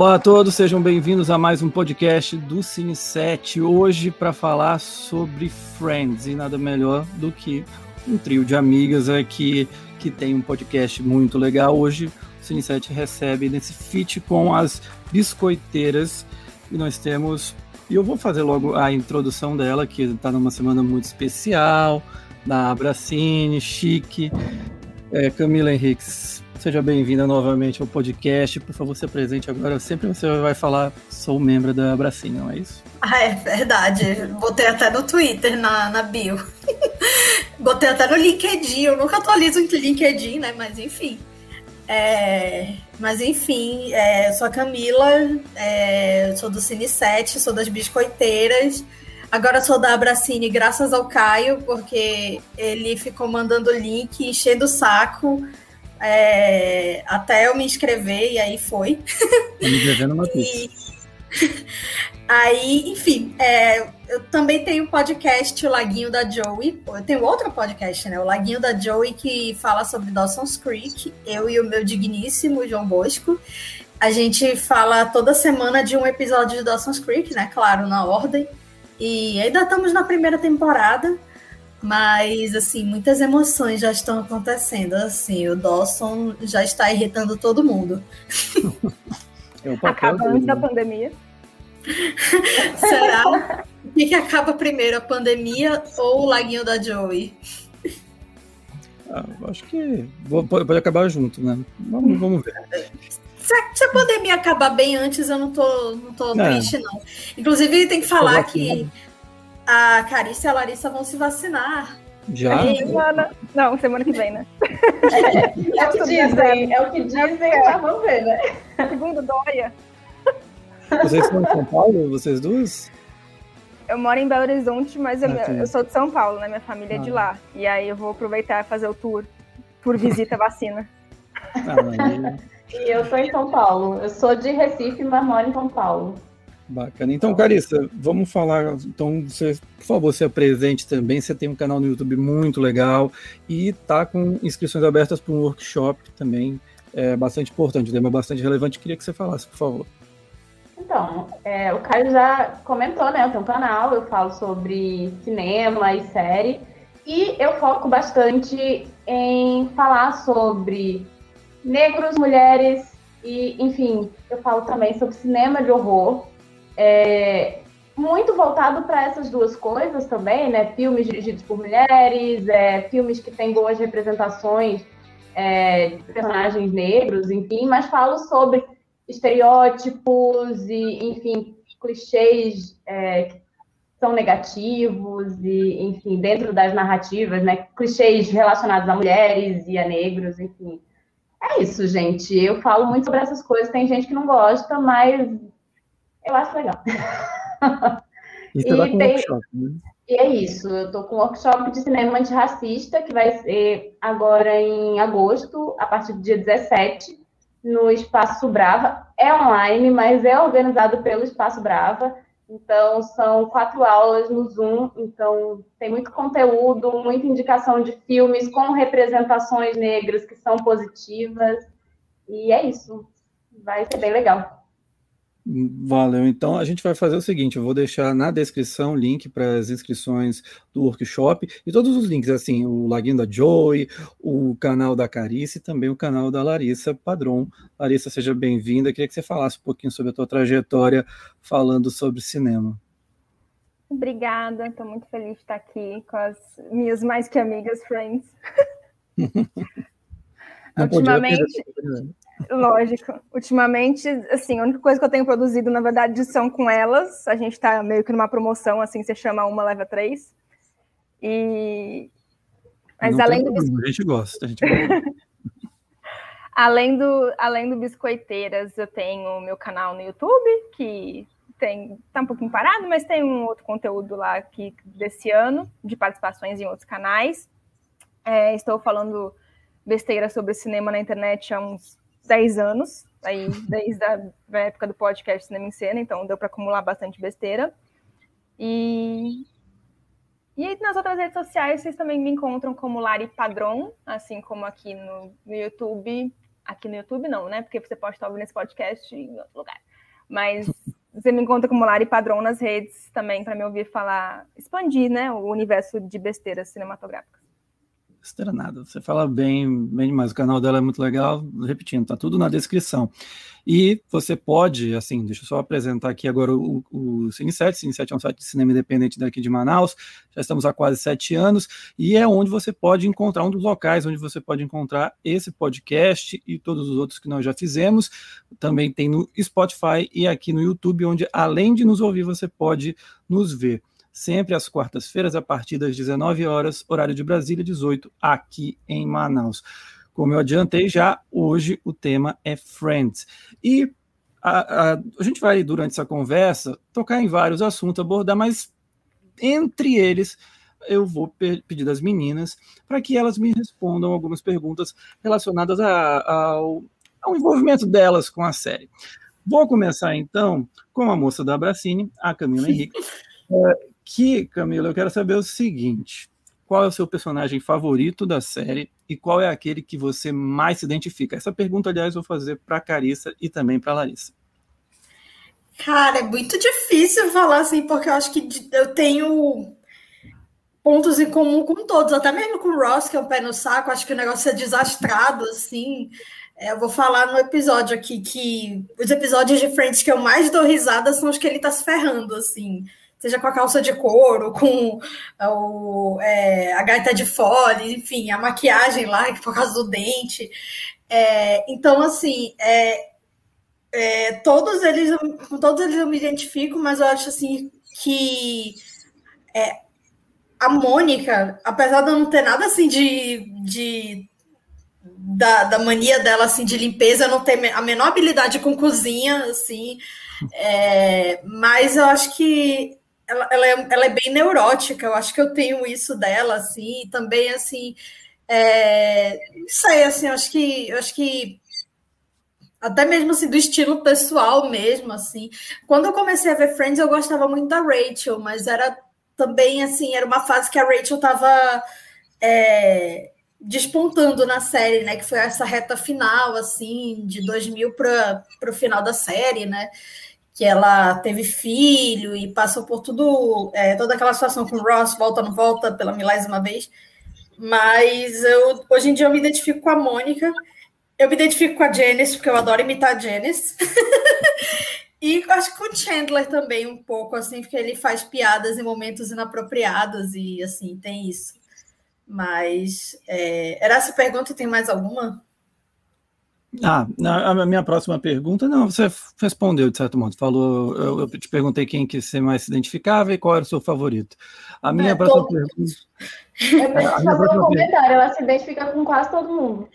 Olá a todos, sejam bem-vindos a mais um podcast do Cine 7. Hoje para falar sobre Friends e nada melhor do que um trio de amigas aqui que tem um podcast muito legal. Hoje o Cine 7 recebe nesse feat com as biscoiteiras e nós temos. E eu vou fazer logo a introdução dela, que está numa semana muito especial, da Abracine, chique. É, Camila Henriques, Seja bem-vinda novamente ao podcast. Por favor, se apresente agora. Sempre você vai falar, sou membro da Bracinha, não é isso? Ah, é verdade. Botei até no Twitter, na, na bio. Botei até no LinkedIn. Eu nunca atualizo o LinkedIn, né? Mas enfim. É, mas enfim, é, eu sou a Camila, é, sou do Cine 7, sou das Biscoiteiras. Agora sou da Abracine graças ao Caio, porque ele ficou mandando link, enchendo o saco é, até eu me inscrever, e aí foi. Me devendo uma e... Aí, enfim, é, eu também tenho um podcast, o Laguinho da Joey. Eu tenho outro podcast, né? O Laguinho da Joey, que fala sobre Dawson's Creek. Eu e o meu digníssimo João Bosco. A gente fala toda semana de um episódio de Dawson's Creek, né? Claro, na ordem. E ainda estamos na primeira temporada. Mas, assim, muitas emoções já estão acontecendo. Assim, o Dawson já está irritando todo mundo. É acaba antes da pandemia. Será? o que, que acaba primeiro, a pandemia ou o laguinho da Joey? Ah, acho que pode acabar junto, né? Vamos, vamos ver. Se a, se a, pandemia acabar bem antes, eu não tô, não tô é. triste, não. Inclusive, tem que falar que a Carícia e a Larissa vão se vacinar. Já? Semana... Não, semana que vem, né? É, é o que dizem, é o que dizem, é. vamos ver, né? Segundo Dória. Vocês são de São Paulo, vocês duas? Eu moro em Belo Horizonte, mas eu, ah, eu sou de São Paulo, né? Minha família é de ah. lá. E aí eu vou aproveitar e fazer o tour por visita vacina. Ah, e eu sou em São Paulo. Eu sou de Recife, mas moro em São Paulo. Bacana. Então, Carissa, vamos falar. Então, você, por favor, se apresente também. Você tem um canal no YouTube muito legal e tá com inscrições abertas para um workshop também. É bastante importante, tema bastante relevante. Queria que você falasse, por favor. Então, é, o Caio já comentou, né? Eu tenho um canal, eu falo sobre cinema e série. E eu foco bastante em falar sobre negros, mulheres e, enfim, eu falo também sobre cinema de horror é, muito voltado para essas duas coisas também, né? Filmes dirigidos por mulheres, é, filmes que têm boas representações é, de personagens negros, enfim, mas falo sobre estereótipos e, enfim, clichês é, que são negativos e, enfim, dentro das narrativas, né? Clichês relacionados a mulheres e a negros, enfim. É isso, gente. Eu falo muito sobre essas coisas. Tem gente que não gosta, mas eu acho legal. E, e, tá tem... workshop, né? e é isso, eu estou com um workshop de cinema antirracista, que vai ser agora em agosto, a partir do dia 17, no Espaço Brava. É online, mas é organizado pelo Espaço Brava. Então, são quatro aulas no Zoom. Então, tem muito conteúdo, muita indicação de filmes com representações negras que são positivas. E é isso. Vai ser bem legal. Valeu. Então a gente vai fazer o seguinte: eu vou deixar na descrição o link para as inscrições do workshop e todos os links, assim, o Laguinho da Joy, o canal da Carice e também o canal da Larissa Padron. Larissa, seja bem-vinda. Queria que você falasse um pouquinho sobre a tua trajetória falando sobre cinema. Obrigada, estou muito feliz de estar aqui com as minhas mais que amigas friends. Ultimamente, Lógico. Ultimamente, assim, a única coisa que eu tenho produzido, na verdade, são com elas. A gente está meio que numa promoção, assim, você chama uma, leva três. E. Mas Não além do. A gente gosta, a gente gosta. além, do, além do Biscoiteiras, eu tenho meu canal no YouTube, que tem tá um pouquinho parado, mas tem um outro conteúdo lá aqui desse ano, de participações em outros canais. É, estou falando besteira sobre cinema na internet há uns 10 anos, aí desde a época do podcast Cinema em Cena, então deu para acumular bastante besteira. E e nas outras redes sociais, vocês também me encontram como Lari Padron, assim como aqui no, no YouTube. Aqui no YouTube não, né? Porque você pode estar ouvindo esse podcast em outro lugar. Mas você me encontra como Lari Padrão nas redes também para me ouvir falar, expandir, né, o universo de besteiras cinematográficas. Besteira nada, você fala bem, bem demais. O canal dela é muito legal. Repetindo, tá tudo na descrição. E você pode, assim, deixa eu só apresentar aqui agora o, o Cine7. Cine7 é um site de cinema independente daqui de Manaus. Já estamos há quase sete anos e é onde você pode encontrar um dos locais onde você pode encontrar esse podcast e todos os outros que nós já fizemos. Também tem no Spotify e aqui no YouTube, onde além de nos ouvir, você pode nos ver sempre às quartas-feiras, a partir das 19 horas, horário de Brasília, 18, aqui em Manaus. Como eu adiantei já, hoje o tema é Friends. E a, a, a gente vai, durante essa conversa, tocar em vários assuntos, abordar, mas entre eles eu vou pedir das meninas para que elas me respondam algumas perguntas relacionadas a, ao, ao envolvimento delas com a série. Vou começar então com a moça da Abracine, a Camila Henrique, é, que, Camila, eu quero saber o seguinte: qual é o seu personagem favorito da série e qual é aquele que você mais se identifica? Essa pergunta, aliás, eu vou fazer para Carissa e também para Larissa. Cara, é muito difícil falar assim, porque eu acho que eu tenho pontos em comum com todos, até mesmo com o Ross, que é um pé no saco, acho que o negócio é desastrado, assim. É, eu vou falar no episódio aqui que os episódios de Friends que eu mais dou risada são os que ele tá se ferrando, assim seja com a calça de couro, com o, é, a gaita de fole, enfim, a maquiagem lá, por causa do dente. É, então, assim, é, é, todos eles, com todos eles eu me identifico, mas eu acho assim que é, a Mônica, apesar de eu não ter nada assim de, de da, da, mania dela assim de limpeza, não ter a menor habilidade com cozinha, assim, é, mas eu acho que ela, ela, é, ela é bem neurótica, eu acho que eu tenho isso dela, assim, também, assim, é, não sei, assim, eu acho que, eu acho que até mesmo assim, do estilo pessoal mesmo, assim. Quando eu comecei a ver Friends, eu gostava muito da Rachel, mas era também, assim, era uma fase que a Rachel estava é, despontando na série, né, que foi essa reta final, assim, de 2000 para o final da série, né, que ela teve filho e passou por tudo, é, toda aquela situação com o Ross, volta não volta pela milésima vez. Mas eu, hoje em dia eu me identifico com a Mônica, eu me identifico com a Janice, porque eu adoro imitar a Janice. e acho que com o Chandler também um pouco, assim, porque ele faz piadas em momentos inapropriados e assim, tem isso. Mas é, era essa pergunta, tem mais alguma? Ah, a minha próxima pergunta, não, você respondeu de certo modo. Falou, eu, eu te perguntei quem que você mais se identificava e qual era o seu favorito. A minha é, próxima todo... pergunta. Eu minha próxima um comentário, ela se identifica com quase todo mundo.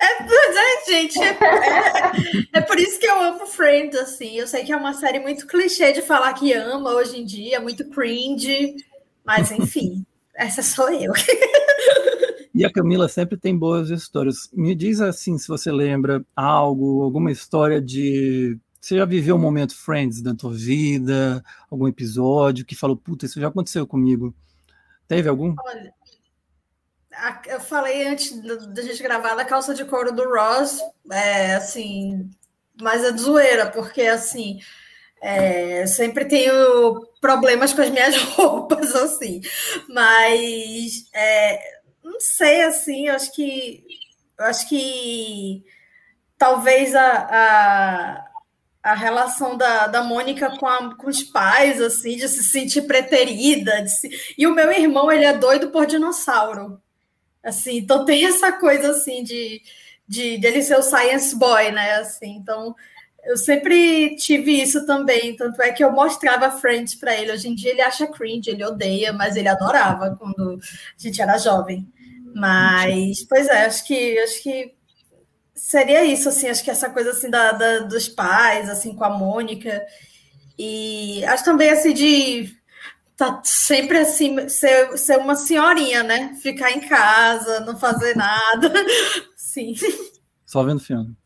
É, é gente, é, é, é, por isso que eu amo Friends, assim. Eu sei que é uma série muito clichê de falar que ama hoje em dia, muito cringe, mas enfim, essa sou eu. E a Camila sempre tem boas histórias. Me diz assim, se você lembra algo, alguma história de. Você já viveu um momento Friends da tua vida, algum episódio que falou, puta, isso já aconteceu comigo. Teve algum? Olha, eu falei antes da gente gravar da calça de couro do Ross, é, assim, mas é de zoeira, porque assim. É, sempre tenho problemas com as minhas roupas, assim, mas é, não sei, assim, acho que acho que talvez a, a, a relação da, da Mônica com, a, com os pais, assim, de se sentir preterida. Se... E o meu irmão, ele é doido por dinossauro. Assim, então tem essa coisa, assim, de, de, de ele ser o science boy, né? Assim, então eu sempre tive isso também, tanto é que eu mostrava Friends para ele. Hoje em dia ele acha cringe, ele odeia, mas ele adorava quando a gente era jovem. Mas, pois é, acho que acho que seria isso, assim, acho que essa coisa assim da, da dos pais, assim, com a Mônica. E acho também assim de tá sempre assim, ser, ser uma senhorinha, né? Ficar em casa, não fazer nada. Sim. Só vendo filme.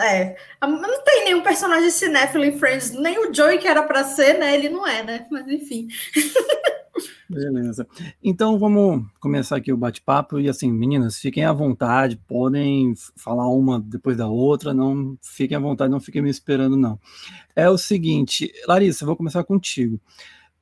É, não tem nenhum personagem cinéfilo em Friends, nem o Joey que era para ser, né? Ele não é, né? Mas enfim. Beleza. Então vamos começar aqui o bate-papo e assim, meninas, fiquem à vontade, podem falar uma depois da outra, não fiquem à vontade, não fiquem me esperando não. É o seguinte, Larissa, vou começar contigo.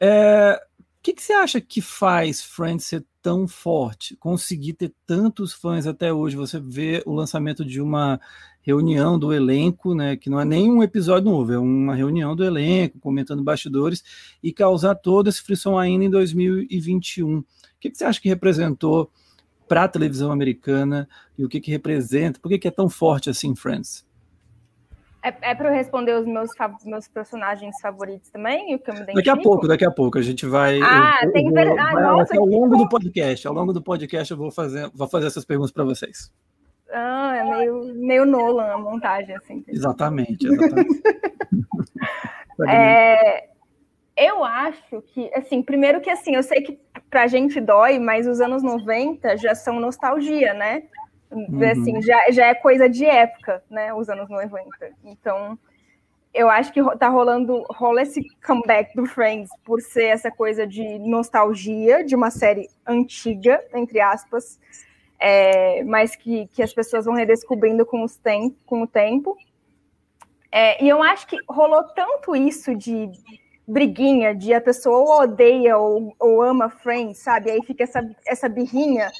É, o que, que você acha que faz Friends ser tão forte, conseguir ter tantos fãs até hoje? Você vê o lançamento de uma reunião do elenco, né, que não é nem um episódio novo, é uma reunião do elenco, comentando bastidores, e causar toda essa frição ainda em 2021. O que, que você acha que representou para a televisão americana e o que, que representa? Por que, que é tão forte assim, Friends? É, é para eu responder os meus, meus personagens favoritos também? O que eu me daqui a pouco, daqui a pouco. A gente vai. Ah, eu, tem eu, ver... ah, nossa, Ao longo do podcast. Ao longo do podcast eu vou fazer, vou fazer essas perguntas para vocês. Ah, é meio, meio Nolan a montagem, assim. Exatamente, exatamente. é, eu acho que, assim, primeiro que, assim, eu sei que pra gente dói, mas os anos 90 já são nostalgia, né? Uhum. Assim, já, já é coisa de época, né, os anos 90. Então, eu acho que tá rolando, rola esse comeback do Friends por ser essa coisa de nostalgia de uma série antiga, entre aspas, é, mas que, que as pessoas vão redescobrindo com, os tem, com o tempo. É, e eu acho que rolou tanto isso de briguinha, de a pessoa odeia ou, ou ama Friends, sabe? Aí fica essa, essa birrinha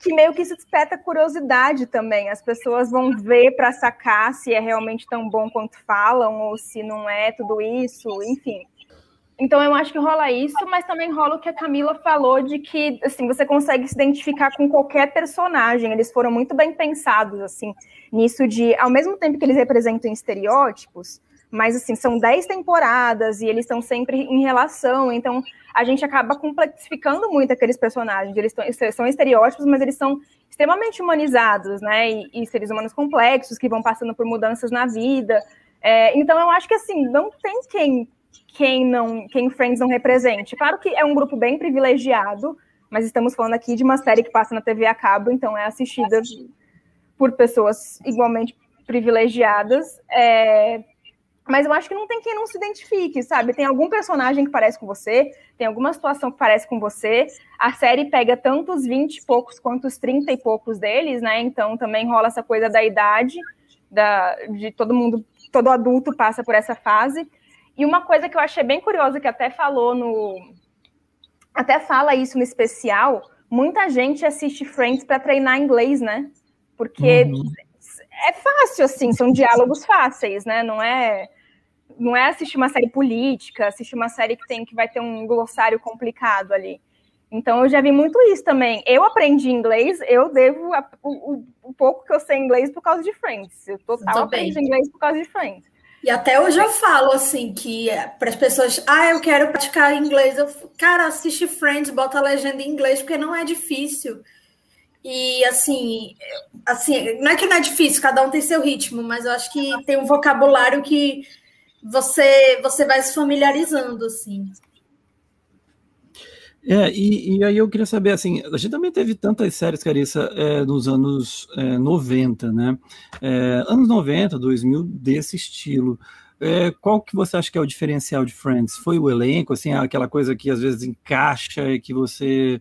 que meio que isso desperta curiosidade também. As pessoas vão ver para sacar se é realmente tão bom quanto falam ou se não é tudo isso, enfim. Então eu acho que rola isso, mas também rola o que a Camila falou de que assim você consegue se identificar com qualquer personagem. Eles foram muito bem pensados assim nisso de, ao mesmo tempo que eles representam estereótipos, mas assim são dez temporadas e eles estão sempre em relação. Então a gente acaba complexificando muito aqueles personagens. Eles são estereótipos, mas eles são extremamente humanizados, né? E, e seres humanos complexos que vão passando por mudanças na vida. É, então eu acho que assim não tem quem quem não, quem Friends não represente. Claro que é um grupo bem privilegiado, mas estamos falando aqui de uma série que passa na TV a cabo, então é assistida por pessoas igualmente privilegiadas. É... Mas eu acho que não tem quem não se identifique, sabe? Tem algum personagem que parece com você, tem alguma situação que parece com você. A série pega tanto os 20 e poucos quanto os 30 e poucos deles, né? Então também rola essa coisa da idade, da, de todo mundo, todo adulto passa por essa fase. E uma coisa que eu achei bem curiosa, que até falou no. Até fala isso no especial, muita gente assiste Friends para treinar inglês, né? Porque uhum. é fácil, assim, são diálogos fáceis, né? Não é. Não é assistir uma série política, assistir uma série que tem que vai ter um glossário complicado ali. Então eu já vi muito isso também. Eu aprendi inglês, eu devo a, o, o, pouco que eu sei inglês por causa de Friends. Eu total aprendi inglês por causa de Friends. E até hoje eu falo assim que é, para as pessoas, ah, eu quero praticar inglês, eu, cara, assiste Friends, bota a legenda em inglês porque não é difícil. E assim, assim, não é que não é difícil, cada um tem seu ritmo, mas eu acho que tem um vocabulário que você você vai se familiarizando assim. É, e, e, aí eu queria saber, assim, a gente também teve tantas séries, Carissa, é, nos anos é, 90, né? É, anos 90, 2000, desse estilo. É, qual que você acha que é o diferencial de Friends? Foi o elenco, assim, aquela coisa que às vezes encaixa e que você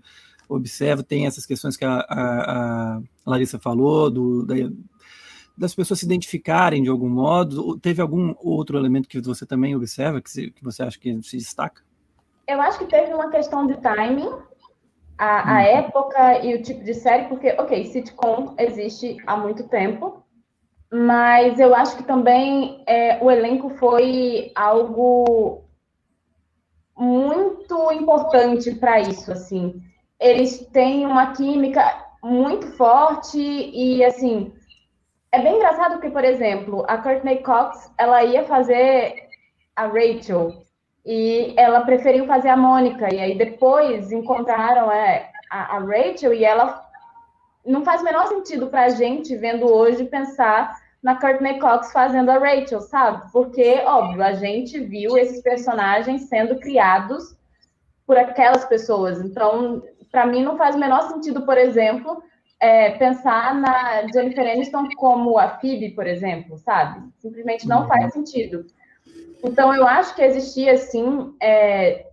observa, tem essas questões que a, a, a Larissa falou, do, da, das pessoas se identificarem de algum modo? Teve algum outro elemento que você também observa, que, se, que você acha que se destaca? Eu acho que teve uma questão de timing, a, a uhum. época e o tipo de série, porque, ok, sitcom existe há muito tempo, mas eu acho que também é, o elenco foi algo muito importante para isso, assim. Eles têm uma química muito forte e, assim, é bem engraçado porque, por exemplo, a Courtney Cox, ela ia fazer a Rachel e ela preferiu fazer a Mônica. E aí depois encontraram é, a, a, Rachel e ela não faz o menor sentido para a gente vendo hoje pensar na Courtney Cox fazendo a Rachel, sabe? Porque, óbvio, a gente viu esses personagens sendo criados por aquelas pessoas. Então, para mim, não faz o menor sentido, por exemplo, é, pensar na Jennifer Aniston como a Phoebe, por exemplo, sabe? Simplesmente não uhum. faz sentido. Então, eu acho que existia, assim, é,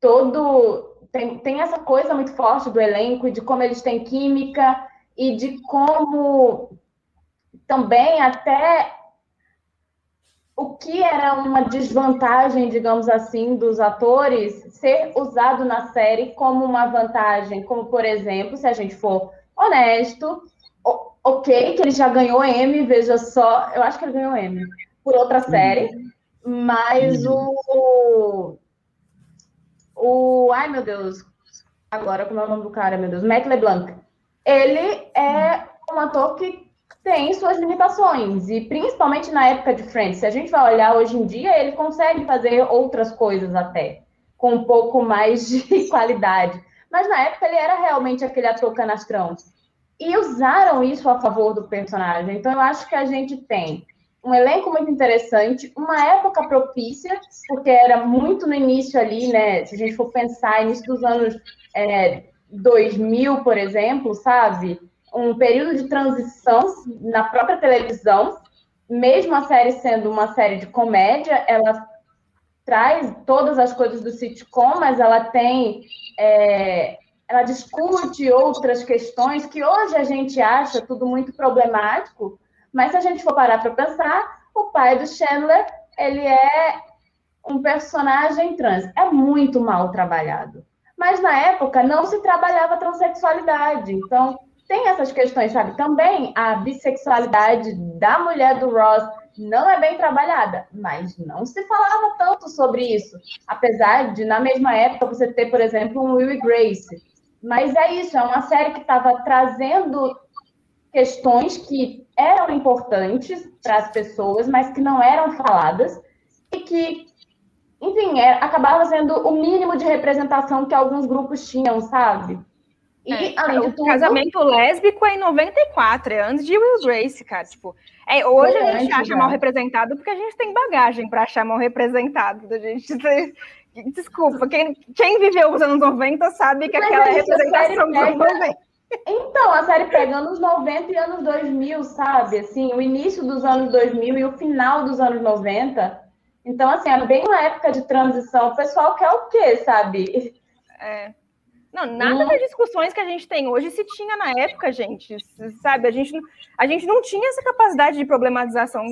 todo, tem, tem essa coisa muito forte do elenco, de como eles têm química e de como também até o que era uma desvantagem, digamos assim, dos atores ser usado na série como uma vantagem, como por exemplo, se a gente for honesto, ok, que ele já ganhou M, veja só, eu acho que ele ganhou M por outra série, mas o o ai meu Deus, agora como é o nome do cara, meu Deus, Matt LeBlanc, ele é um ator que tem suas limitações, e principalmente na época de Friends. Se a gente vai olhar hoje em dia, ele consegue fazer outras coisas até, com um pouco mais de qualidade. Mas na época ele era realmente aquele ator canastrão. E usaram isso a favor do personagem. Então eu acho que a gente tem um elenco muito interessante, uma época propícia, porque era muito no início ali, né? Se a gente for pensar, início dos anos é, 2000, por exemplo, sabe? um período de transição na própria televisão, mesmo a série sendo uma série de comédia, ela traz todas as coisas do sitcom, mas ela tem. É, ela discute outras questões que hoje a gente acha tudo muito problemático, mas se a gente for parar para pensar, o pai do Chandler, ele é um personagem trans. É muito mal trabalhado. Mas na época não se trabalhava transexualidade. Então, tem essas questões, sabe? Também a bissexualidade da mulher do Ross não é bem trabalhada, mas não se falava tanto sobre isso. Apesar de, na mesma época, você ter, por exemplo, um Will e Grace. Mas é isso, é uma série que estava trazendo questões que eram importantes para as pessoas, mas que não eram faladas e que, enfim, é, acabava sendo o mínimo de representação que alguns grupos tinham, sabe? E, é, além de tudo, casamento lésbico é em 94, é antes de Will Grace, cara. Tipo, é, hoje a gente acha mal representado porque a gente tem bagagem para achar mal representado. A gente Desculpa, quem, quem viveu os anos 90 sabe que Mas aquela é representação dos anos 90. Então, a série pega anos 90 e anos 2000, sabe? Assim, o início dos anos 2000 e o final dos anos 90. Então, assim, é bem uma época de transição. O pessoal quer o quê, sabe? É. Não, nada das discussões que a gente tem hoje se tinha na época, gente. Sabe, a gente, a gente não tinha essa capacidade de problematização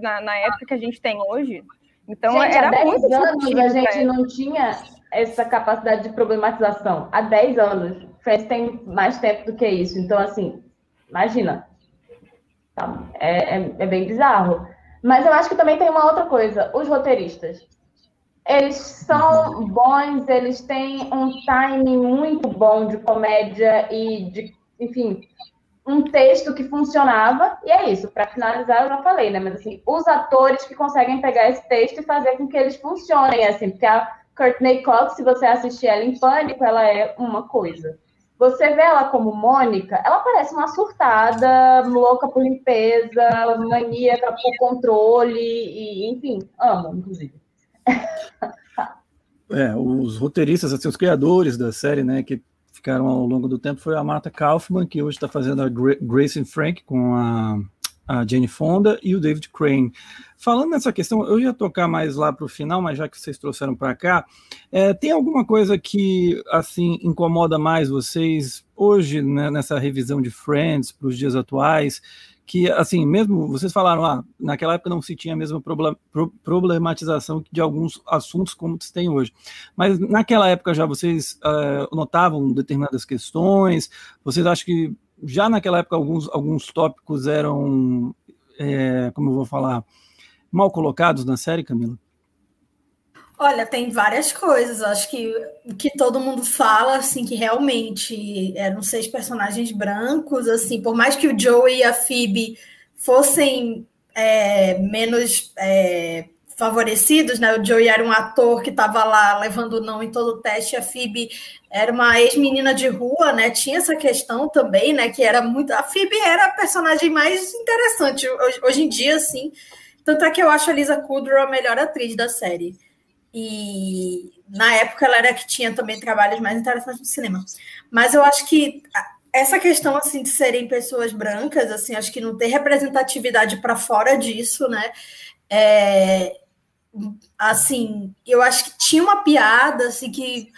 na, na época que a gente tem hoje. Então, gente, era há 10 muito anos a gente não tinha essa capacidade de problematização. Há 10 anos. Friends tem mais tempo do que isso. Então, assim, imagina. Tá? É, é, é bem bizarro. Mas eu acho que também tem uma outra coisa. Os roteiristas eles são bons, eles têm um timing muito bom de comédia e de, enfim, um texto que funcionava, e é isso, para finalizar, eu já falei, né? Mas assim, os atores que conseguem pegar esse texto e fazer com que eles funcionem, assim, porque a Courtney Cox, se você assistir ela em pânico, ela é uma coisa. Você vê ela como Mônica, ela parece uma surtada, louca por limpeza, maníaca por controle, e, enfim, amo, inclusive. É, os roteiristas, assim, os criadores da série, né, que ficaram ao longo do tempo, foi a Marta Kaufman, que hoje está fazendo a Grace Frank com a, a Jane Fonda e o David Crane. Falando nessa questão, eu ia tocar mais lá para o final, mas já que vocês trouxeram para cá, é, tem alguma coisa que assim incomoda mais vocês hoje né, nessa revisão de Friends para os dias atuais? que, assim, mesmo vocês falaram, ah, naquela época não se tinha a mesma problematização de alguns assuntos como se tem hoje. Mas naquela época já vocês uh, notavam determinadas questões? Vocês acham que já naquela época alguns, alguns tópicos eram, é, como eu vou falar, mal colocados na série, Camila? Olha, tem várias coisas. Acho que que todo mundo fala, assim, que realmente eram seis personagens brancos, assim, por mais que o Joey e a Phoebe fossem é, menos é, favorecidos, né? O Joey era um ator que estava lá levando não em todo o teste, a Phoebe era uma ex-menina de rua, né? Tinha essa questão também, né? Que era muito. A Phoebe era a personagem mais interessante hoje, hoje em dia, assim. Tanto é que eu acho a Lisa Kudrow a melhor atriz da série. E na época ela era que tinha também trabalhos mais interessantes no cinema. Mas eu acho que essa questão assim de serem pessoas brancas, assim, acho que não ter representatividade para fora disso, né? É, assim, eu acho que tinha uma piada assim que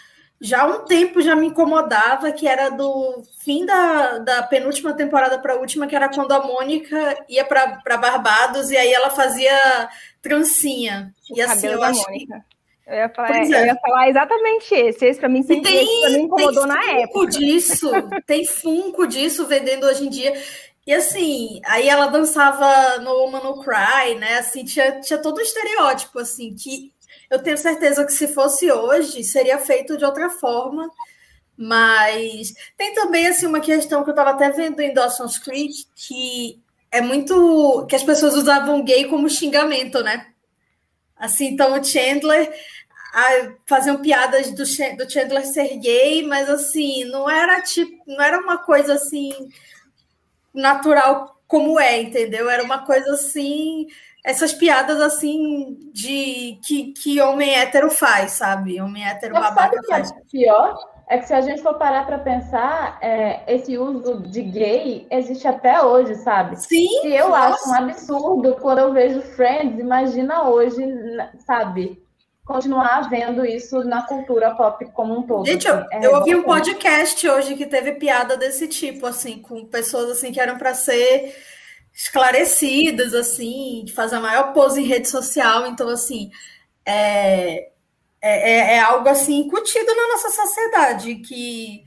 já há um tempo já me incomodava, que era do fim da, da penúltima temporada para a última, que era quando a Mônica ia para Barbados e aí ela fazia trancinha. O e assim, eu acho Mônica. Eu ia, falar, é. eu ia falar exatamente esse. Esse para mim sempre tem, me incomodou na época. disso, tem funko disso vendendo hoje em dia. E assim, aí ela dançava no Woman No Cry, né? Assim, tinha, tinha todo um estereótipo, assim, que eu tenho certeza que se fosse hoje, seria feito de outra forma. Mas tem também assim uma questão que eu estava até vendo em Dawson's Creek, que é muito que as pessoas usavam gay como xingamento, né? Assim, então o Chandler faziam piadas do, do Chandler ser gay, mas assim, não era tipo, não era uma coisa assim natural como é, entendeu? Era uma coisa assim, essas piadas assim de que, que homem hétero faz, sabe? Homem hétero Mas babaca sabe faz. Que é pior é que se a gente for parar para pensar, é, esse uso de gay existe até hoje, sabe? Sim. E eu nossa. acho um absurdo quando eu vejo Friends, imagina hoje, sabe? Continuar vendo isso na cultura pop como um todo. Gente, eu, é eu ouvi um podcast hoje que teve piada desse tipo, assim, com pessoas assim que eram para ser esclarecidas, assim, de fazer a maior pose em rede social. Então, assim, é, é, é, algo assim incutido na nossa sociedade, que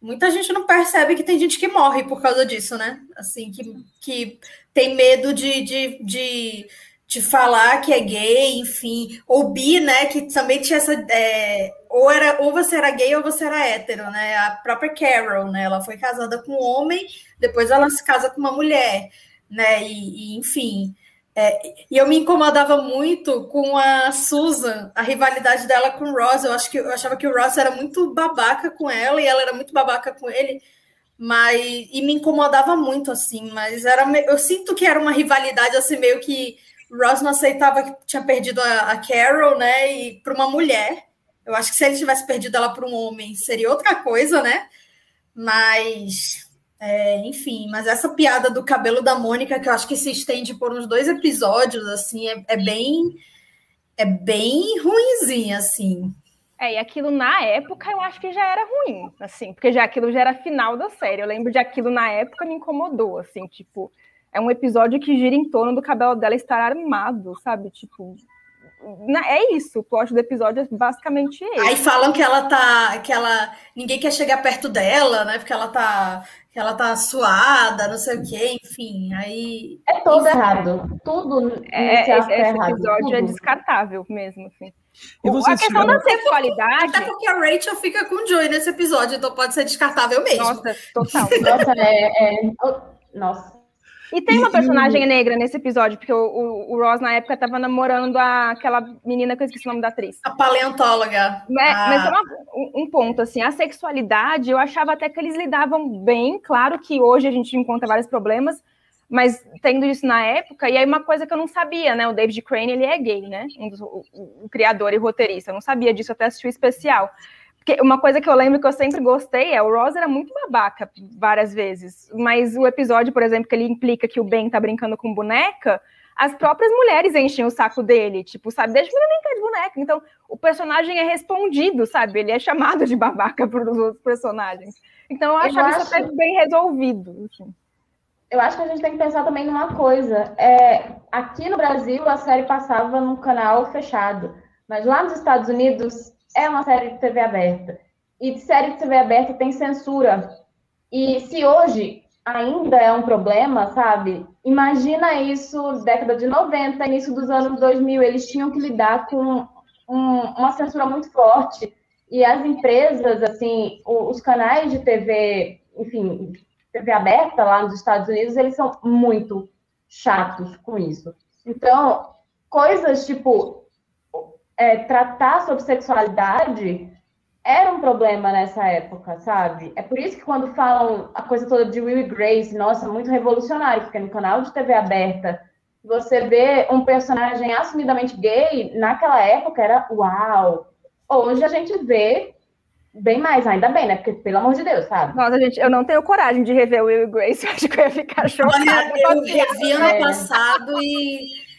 muita gente não percebe que tem gente que morre por causa disso, né? Assim, que, que tem medo de, de, de, de falar que é gay, enfim, ou bi, né? Que também tinha essa. É, ou, era, ou você era gay ou você era hétero, né? A própria Carol, né? Ela foi casada com um homem, depois ela se casa com uma mulher né? E, e enfim. É, e eu me incomodava muito com a Susan, a rivalidade dela com o Ross. Eu acho que eu achava que o Ross era muito babaca com ela e ela era muito babaca com ele, mas e me incomodava muito assim. Mas era eu sinto que era uma rivalidade assim meio que Ross não aceitava que tinha perdido a, a Carol, né? E para uma mulher, eu acho que se ele tivesse perdido ela para um homem seria outra coisa, né? Mas é, enfim, mas essa piada do cabelo da Mônica, que eu acho que se estende por uns dois episódios, assim, é, é bem é bem ruimzinha, assim. É, e aquilo na época eu acho que já era ruim, assim, porque já aquilo já era final da série. Eu lembro de aquilo na época me incomodou, assim, tipo, é um episódio que gira em torno do cabelo dela estar armado, sabe? Tipo, é isso, o plot do episódio é basicamente esse. Aí falam que ela tá, que ela, ninguém quer chegar perto dela, né? Porque ela tá que ela tá suada, não sei o quê, enfim, aí... É todo errado, tudo é, esse, é esse episódio tudo. é descartável mesmo, assim. E a questão tiveram... da sexualidade... Até porque a Rachel fica com o Joey nesse episódio, então pode ser descartável mesmo. Nossa, total. Nossa, é, é... Nossa, e tem uma personagem negra nesse episódio, porque o, o, o Ross, na época, estava namorando a, aquela menina que eu esqueci o nome da atriz. A paleontóloga. É, ah. Mas tem um, um, ponto, assim, a sexualidade, eu achava até que eles lidavam bem, claro que hoje a gente encontra vários problemas, mas tendo isso na época, e aí uma coisa que eu não sabia, né, o David Crane, ele é gay, né, um dos, o, o criador e roteirista, eu não sabia disso até assistir o especial. Porque uma coisa que eu lembro que eu sempre gostei é o Ross era muito babaca várias vezes, mas o episódio, por exemplo, que ele implica que o Ben tá brincando com boneca, as próprias mulheres enchem o saco dele, tipo, sabe, deixa o menino brincar de boneca. Então, o personagem é respondido, sabe? Ele é chamado de babaca por os outros personagens. Então, eu acho, eu acho... isso até bem resolvido. Assim. Eu acho que a gente tem que pensar também numa coisa. É, aqui no Brasil, a série passava num canal fechado, mas lá nos Estados Unidos é uma série de TV aberta. E de série de TV aberta tem censura. E se hoje ainda é um problema, sabe? Imagina isso década de 90, início dos anos 2000, eles tinham que lidar com um, uma censura muito forte. E as empresas, assim, os canais de TV, enfim, TV aberta lá nos Estados Unidos, eles são muito chatos com isso. Então, coisas tipo é, tratar sobre sexualidade era um problema nessa época, sabe? É por isso que quando falam a coisa toda de Will e Grace, nossa, muito revolucionário, porque no canal de TV aberta você vê um personagem assumidamente gay, naquela época era uau. Hoje a gente vê bem mais, ainda bem, né? Porque, pelo amor de Deus, sabe? Nossa, gente, eu não tenho coragem de rever Will e Grace, eu acho que eu ia ficar chocada. Olha, eu revi ano passado e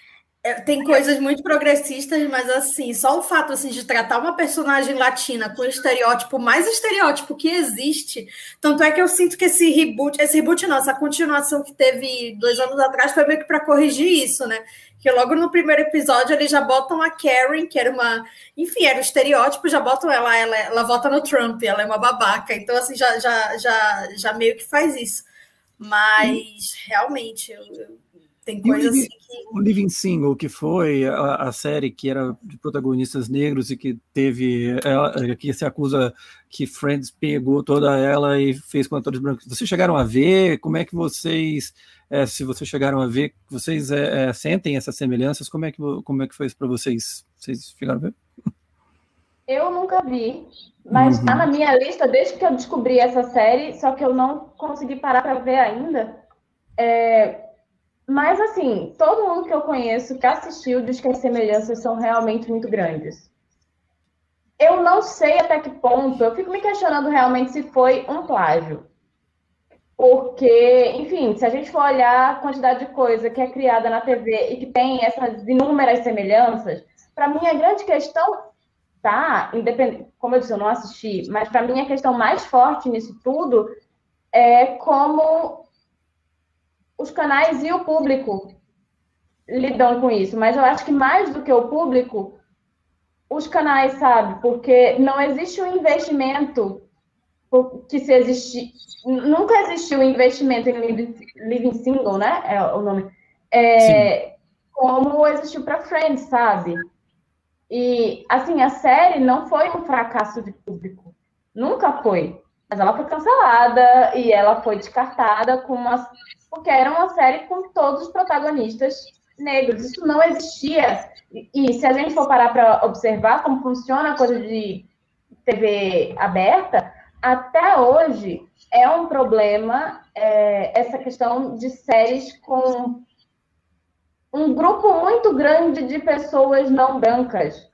é, tem coisas muito progressistas, mas assim, só o fato assim, de tratar uma personagem latina com o estereótipo mais estereótipo que existe. Tanto é que eu sinto que esse reboot, esse reboot não, essa continuação que teve dois anos atrás foi meio que para corrigir isso, né? Que logo no primeiro episódio eles já botam a Karen, que era uma. Enfim, era o estereótipo, já botam ela, ela, ela vota no Trump, ela é uma babaca. Então, assim, já, já, já, já meio que faz isso. Mas, realmente, eu, eu tem coisas assim que. O Living Single, que foi a, a, série que era de protagonistas negros e que teve. Ela, que se acusa que Friends pegou toda ela e fez com atores brancos. Vocês chegaram a ver? Como é que vocês. É, se vocês chegaram a ver, vocês é, é, sentem essas semelhanças? Como é que, como é que foi isso para vocês? Vocês chegaram a ver? Eu nunca vi, mas está uhum. na minha lista desde que eu descobri essa série, só que eu não consegui parar para ver ainda. É, mas, assim, todo mundo que eu conheço que assistiu diz que as semelhanças são realmente muito grandes. Eu não sei até que ponto, eu fico me questionando realmente se foi um plágio. Porque, enfim, se a gente for olhar a quantidade de coisa que é criada na TV e que tem essas inúmeras semelhanças, para mim a grande questão tá, independente, como eu disse, eu não assisti, mas para mim a questão mais forte nisso tudo é como os canais e o público lidam com isso, mas eu acho que mais do que o público, os canais, sabe? Porque não existe um investimento que se existir. Nunca existiu um investimento em living single, né? É o nome. É, como existiu para Friends, sabe? E, assim, a série não foi um fracasso de público. Nunca foi. Mas ela foi cancelada e ela foi descartada com uma porque era uma série com todos os protagonistas negros. Isso não existia. E, se a gente for parar para observar como funciona a coisa de TV aberta, até hoje é um problema é, essa questão de séries com um grupo muito grande de pessoas não brancas.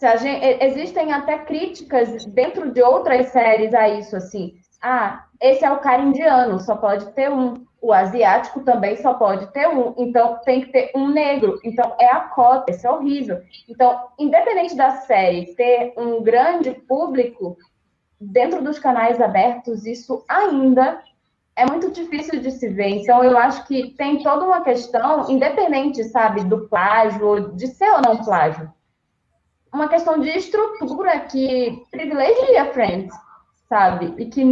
Gente, existem até críticas dentro de outras séries a isso, assim. Ah, esse é o cara indiano, só pode ter um o asiático também só pode ter um, então tem que ter um negro. Então é a cota, isso é horrível. Então, independente da série ter um grande público dentro dos canais abertos, isso ainda é muito difícil de se ver. Então, eu acho que tem toda uma questão, independente, sabe, do plágio, de ser ou não plágio. Uma questão de estrutura que privilegia Friends, sabe? E que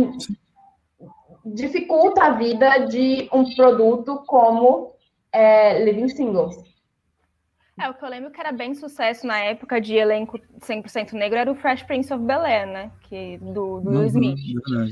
dificulta a vida de um produto como é, Living Single. É, o que eu lembro que era bem sucesso na época de elenco 100% negro era o Fresh Prince of Bel-Air, né? Que, do, do uhum, Smith.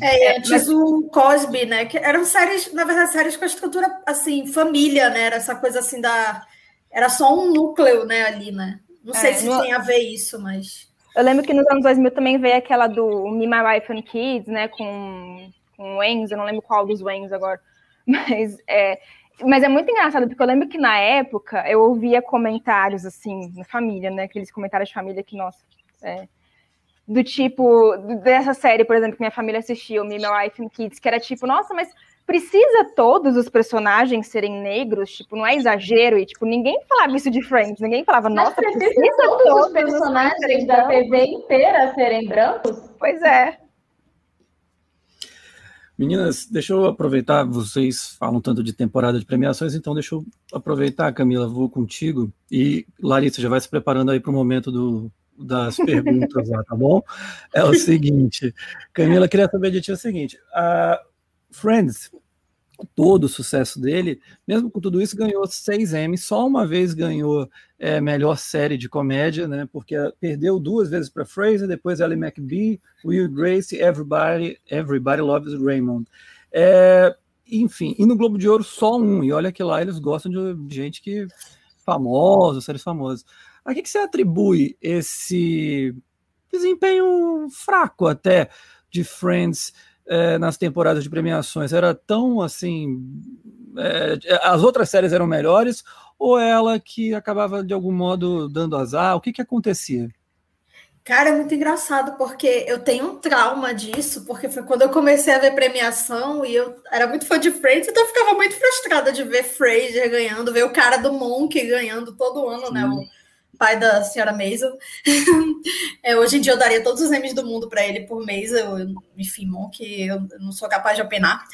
É, antes Mas... o Cosby, né? Que eram séries, na verdade, séries com a estrutura, assim, família, né? Era essa coisa, assim, da... Era só um núcleo, né, ali, né? Não sei é, se no... tem a ver isso, mas... Eu lembro que nos anos 2000 também veio aquela do Me, My Wife and Kids, né? Com com o Enzo, eu não lembro qual dos Enzo agora, mas é, mas é muito engraçado, porque eu lembro que na época eu ouvia comentários assim, na família, né? Aqueles comentários de família que, nossa, é, do tipo, dessa série, por exemplo, que minha família assistiu, Me, My Wife and Kids, que era tipo, nossa, mas precisa todos os personagens serem negros? Tipo, não é exagero? E, tipo, ninguém falava isso de Friends, ninguém falava, nossa, mas precisa, precisa todos, todos os personagens da TV inteira serem brancos? Pois é. Meninas, deixa eu aproveitar, vocês falam tanto de temporada de premiações, então deixa eu aproveitar, Camila, vou contigo. E Larissa, já vai se preparando aí para o momento do, das perguntas lá, tá bom? É o seguinte, Camila, queria saber de ti o seguinte, a Friends todo o sucesso dele, mesmo com tudo isso, ganhou seis M, só uma vez ganhou é, melhor série de comédia, né? Porque perdeu duas vezes para Fraser, depois Ellie McBee, Will Grace, Everybody, Everybody Loves Raymond. É, enfim, e no Globo de Ouro só um, e olha que lá eles gostam de gente que famosa, séries famosas. A que, que você atribui esse desempenho fraco até de Friends? É, nas temporadas de premiações era tão assim. É, as outras séries eram melhores ou ela que acabava de algum modo dando azar? O que, que acontecia? Cara, é muito engraçado, porque eu tenho um trauma disso, porque foi quando eu comecei a ver premiação e eu era muito fã de Friends, então eu ficava muito frustrada de ver Fraser ganhando, ver o cara do Monk ganhando todo ano, né, Sim. né? O pai da senhora Maisel. é, hoje em dia eu daria todos os Emmys do mundo para ele por mês, eu, enfim, Monk, eu não sou capaz de opinar.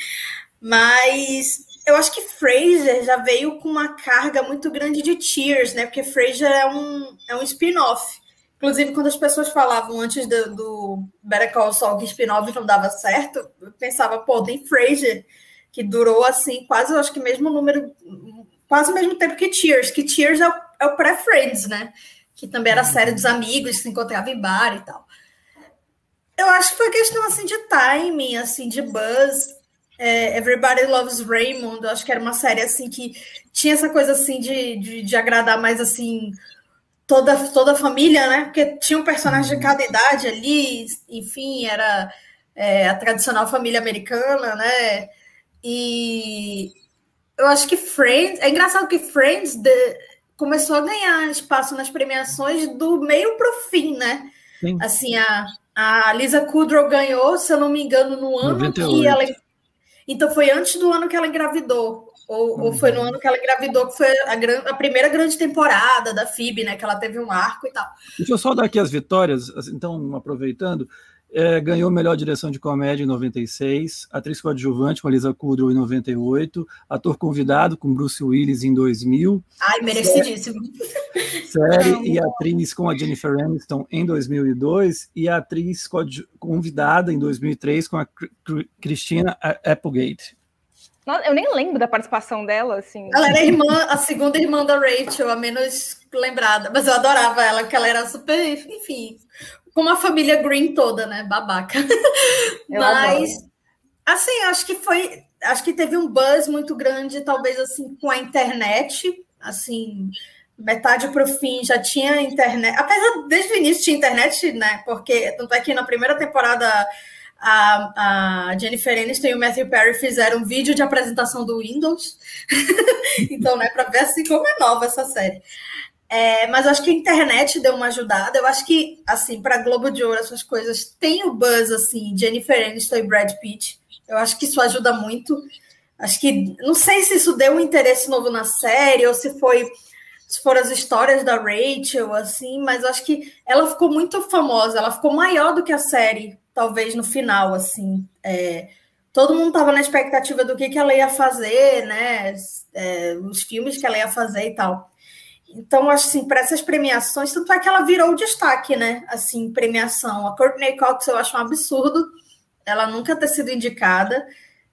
Mas eu acho que Fraser já veio com uma carga muito grande de tears, né? Porque Fraser é um, é um spin-off. Inclusive, quando as pessoas falavam antes do, do Better Call Saul que spin-off não dava certo, eu pensava, pô, tem Fraser, que durou assim, quase, eu acho que mesmo número, quase o mesmo tempo que Tears, que Tears é o, é o pré-Friends, né? Que também era a série dos amigos, que se encontrava em bar e tal. Eu acho que foi questão assim de timing, assim, de buzz. É, Everybody Loves Raymond, eu acho que era uma série assim que tinha essa coisa assim de, de, de agradar mais assim toda, toda a família, né? Porque tinha um personagem de uhum. cada idade ali, enfim, era é, a tradicional família americana, né? E eu acho que Friends. É engraçado que Friends de, começou a ganhar espaço nas premiações do meio para o fim, né? Sim. Assim, a, a Lisa Kudrow ganhou, se eu não me engano, no ano 98. que ela. Então foi antes do ano que ela engravidou. Ou, ou, foi no ano que ela engravidou, que foi a, gran, a, primeira grande temporada da FIB, né? Que ela teve um arco e tal. Deixa eu só dar aqui as vitórias, assim, então, aproveitando. É, ganhou melhor direção de comédia em 96, atriz coadjuvante com a Lisa Kudrow em 98, ator convidado com Bruce Willis em 2000. Ai, merecidíssimo. Série e atriz com a Jennifer Aniston em 2002 e atriz convidada em 2003 com a Christina Applegate. Eu nem lembro da participação dela, assim. Ela era a irmã, a segunda irmã da Rachel, a menos lembrada, mas eu adorava ela, que ela era super, enfim, com uma família Green toda, né? Babaca. Eu mas, adoro. assim, acho que foi. Acho que teve um buzz muito grande, talvez assim, com a internet, assim, metade para o fim já tinha internet. Apesar desde o início tinha internet, né? Porque tanto é que na primeira temporada a, a Jennifer Aniston e o Matthew Perry fizeram um vídeo de apresentação do Windows. então, né, para ver assim como é nova essa série. É, mas acho que a internet deu uma ajudada. Eu acho que, assim, para Globo de Ouro, essas coisas tem o buzz, assim, Jennifer Aniston e Brad Pitt. Eu acho que isso ajuda muito. Acho que, não sei se isso deu um interesse novo na série ou se foi se foram as histórias da Rachel, assim, mas acho que ela ficou muito famosa, ela ficou maior do que a série talvez no final, assim. É, todo mundo estava na expectativa do que, que ela ia fazer, né? É, os filmes que ela ia fazer e tal. Então, assim, para essas premiações, tanto é que ela virou destaque, né? Assim, premiação. A Courtney Cox eu acho um absurdo ela nunca ter sido indicada.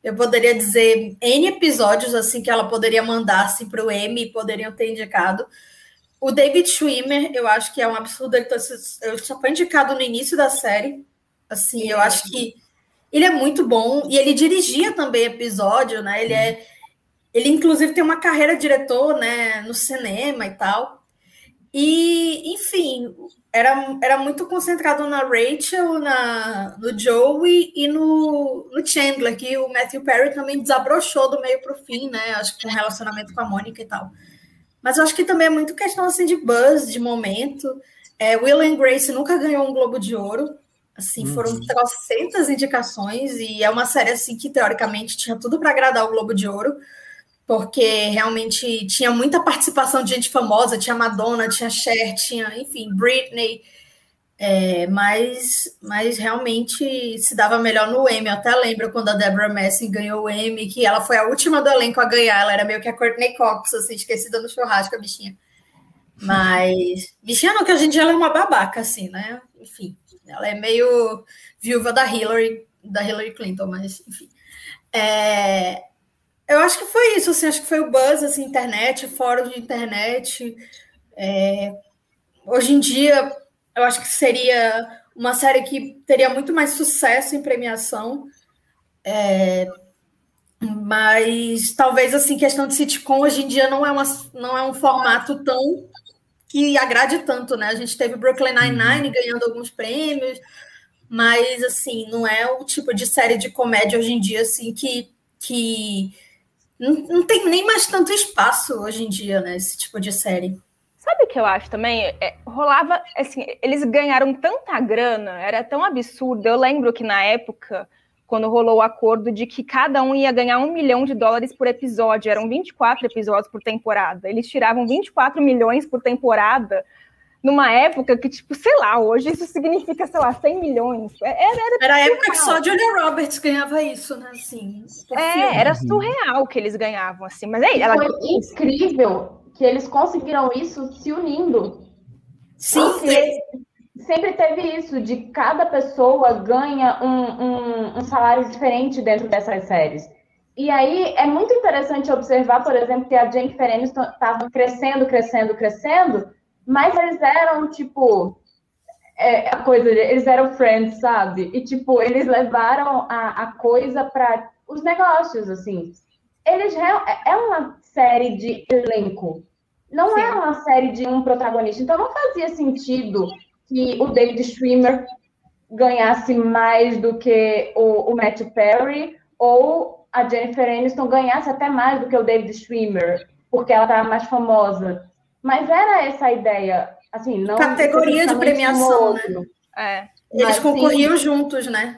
Eu poderia dizer N episódios assim que ela poderia mandar assim, para o Emmy e poderiam ter indicado. O David Schwimmer, eu acho que é um absurdo. Ele, ele só foi indicado no início da série. Assim, eu acho que ele é muito bom e ele dirigia também episódio, né? Ele é ele inclusive tem uma carreira de diretor, né, no cinema e tal. E, enfim, era, era muito concentrado na Rachel, na, no Joey e no, no Chandler, que o Matthew Perry também desabrochou do meio para o fim, né? Acho que com relacionamento com a Mônica e tal. Mas eu acho que também é muito questão assim de buzz, de momento. É, Will and Grace nunca ganhou um Globo de Ouro, Assim, foram uhum. trocentas indicações e é uma série assim que teoricamente tinha tudo para agradar o Globo de Ouro, porque realmente tinha muita participação de gente famosa, tinha Madonna, tinha Cher, tinha, enfim, Britney, é, mas, mas realmente se dava melhor no Emmy. Eu até lembro quando a Deborah Messing ganhou o Emmy, que ela foi a última do elenco a ganhar, ela era meio que a Courtney Cox, assim, esquecida no churrasco, a bichinha. Mas, bichinha não, que a gente ela é uma babaca, assim, né? Enfim. Ela é meio viúva da Hillary, da Hillary Clinton, mas enfim. É, eu acho que foi isso, assim, acho que foi o buzz, assim, internet, fórum de internet. É, hoje em dia, eu acho que seria uma série que teria muito mais sucesso em premiação. É, mas talvez assim, questão de sitcom hoje em dia não é, uma, não é um formato tão que agrade tanto, né? A gente teve Brooklyn Nine-Nine uhum. ganhando alguns prêmios, mas, assim, não é o tipo de série de comédia hoje em dia, assim, que, que não, não tem nem mais tanto espaço hoje em dia, né? Esse tipo de série. Sabe o que eu acho também? É, rolava, assim, eles ganharam tanta grana, era tão absurdo. Eu lembro que na época, quando rolou o acordo de que cada um ia ganhar um milhão de dólares por episódio, eram 24 episódios por temporada. Eles tiravam 24 milhões por temporada numa época que, tipo, sei lá, hoje isso significa, sei lá, 100 milhões. É, era, era, era a época que só Julia Roberts ganhava isso, né? Assim, é, era surreal que eles ganhavam, assim. Mas aí, ela... Foi incrível que eles conseguiram isso se unindo. Sim, Porque sempre teve isso, de cada pessoa ganha um, um, um salário diferente dentro dessas séries. E aí é muito interessante observar, por exemplo, que a Jennifer Aniston estava crescendo, crescendo, crescendo, mas eles eram, tipo, é, a coisa, eles eram friends, sabe? E, tipo, eles levaram a, a coisa para os negócios, assim. Eles é uma série de elenco, não Sim. é uma série de um protagonista. Então não fazia sentido que o David Schwimmer ganhasse mais do que o, o Matthew Perry ou a Jennifer Aniston ganhasse até mais do que o David Schwimmer, porque ela estava mais famosa. Mas era essa a ideia, assim, não categoria de premiação, né? É. Eles Mas, concorriam sim, juntos, né?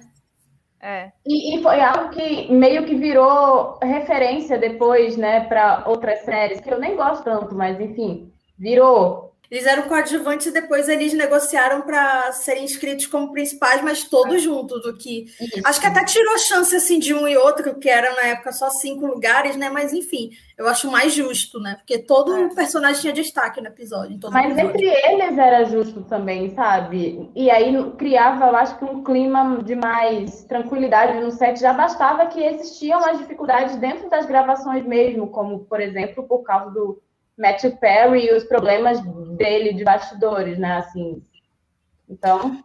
É. E, e, foi algo que meio que virou referência depois, né, para outras séries, que eu nem gosto tanto, mas enfim, virou. Eles eram coadjuvantes e depois eles negociaram para serem inscritos como principais, mas todos juntos. O que Isso. acho que até tirou chance assim de um e outro, que era na época só cinco lugares, né? Mas enfim, eu acho mais justo, né? Porque todo é. personagem tinha destaque no episódio. mas episódio. entre eles era justo também, sabe? E aí criava, eu acho que um clima de mais tranquilidade no set. Já bastava que existiam as dificuldades dentro das gravações mesmo, como por exemplo por causa do Matthew Perry e os problemas dele de bastidores, né? Assim. Então.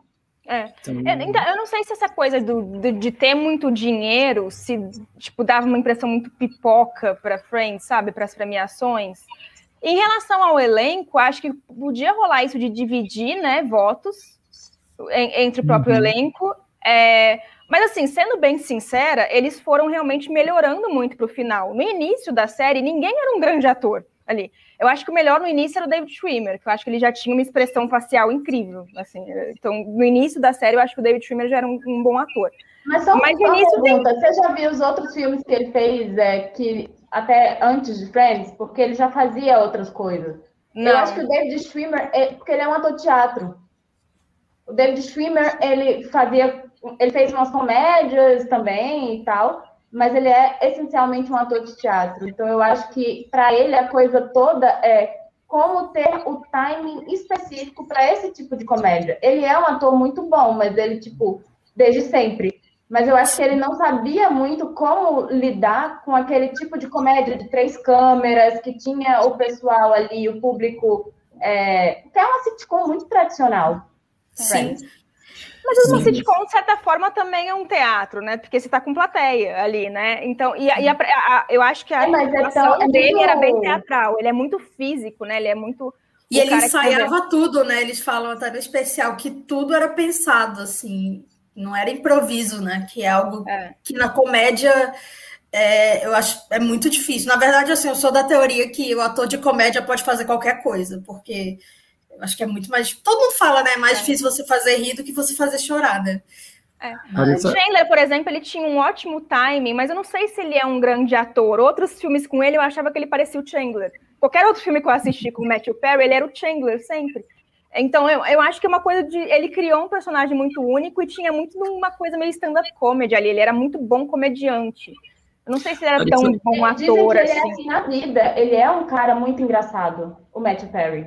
É. Eu, eu não sei se essa coisa do, do, de ter muito dinheiro se tipo dava uma impressão muito pipoca para Friends, sabe, para as premiações. Em relação ao elenco, acho que podia rolar isso de dividir, né, votos entre o próprio uhum. elenco. É, mas assim, sendo bem sincera, eles foram realmente melhorando muito para o final. No início da série, ninguém era um grande ator ali. Eu acho que o melhor no início era o David Schwimmer, que eu acho que ele já tinha uma expressão facial incrível, assim. Então, no início da série, eu acho que o David Schwimmer já era um, um bom ator. Mas só Mas início pergunta, tem... você já viu os outros filmes que ele fez, é, que até antes de Friends, porque ele já fazia outras coisas. Não. Eu acho que o David Schwimmer, é, porque ele é um ator de teatro. O David Schwimmer, ele fazia, ele fez umas comédias também e tal mas ele é essencialmente um ator de teatro. Então eu acho que para ele a coisa toda é como ter o timing específico para esse tipo de comédia. Ele é um ator muito bom, mas ele tipo desde sempre. Mas eu acho que ele não sabia muito como lidar com aquele tipo de comédia de três câmeras que tinha o pessoal ali, o público, é, que é uma sitcom muito tradicional. Sim. Mas o sitcom, de certa forma, também é um teatro, né? Porque você está com plateia ali, né? Então, e, e a, a, eu acho que a é, é dele era bem teatral, ele é muito físico, né? Ele é muito. E ele ensaiava tudo, né? Eles falam até no especial que tudo era pensado, assim, não era improviso, né? Que é algo é. que na comédia é, eu acho é muito difícil. Na verdade, assim, eu sou da teoria que o ator de comédia pode fazer qualquer coisa, porque acho que é muito mais. Todo mundo fala, né? É mais é. difícil você fazer rir do que você fazer chorar, né? É. O Chandler, por exemplo, ele tinha um ótimo timing, mas eu não sei se ele é um grande ator. Outros filmes com ele, eu achava que ele parecia o Chandler. Qualquer outro filme que eu assisti com o Matthew Perry, ele era o Chandler sempre. Então, eu, eu acho que é uma coisa de. Ele criou um personagem muito único e tinha muito uma coisa meio stand-up comedy ali. Ele era muito bom comediante. Eu não sei se ele era tão bom ator ele assim. Ele é assim na vida. Ele é um cara muito engraçado, o Matthew Perry.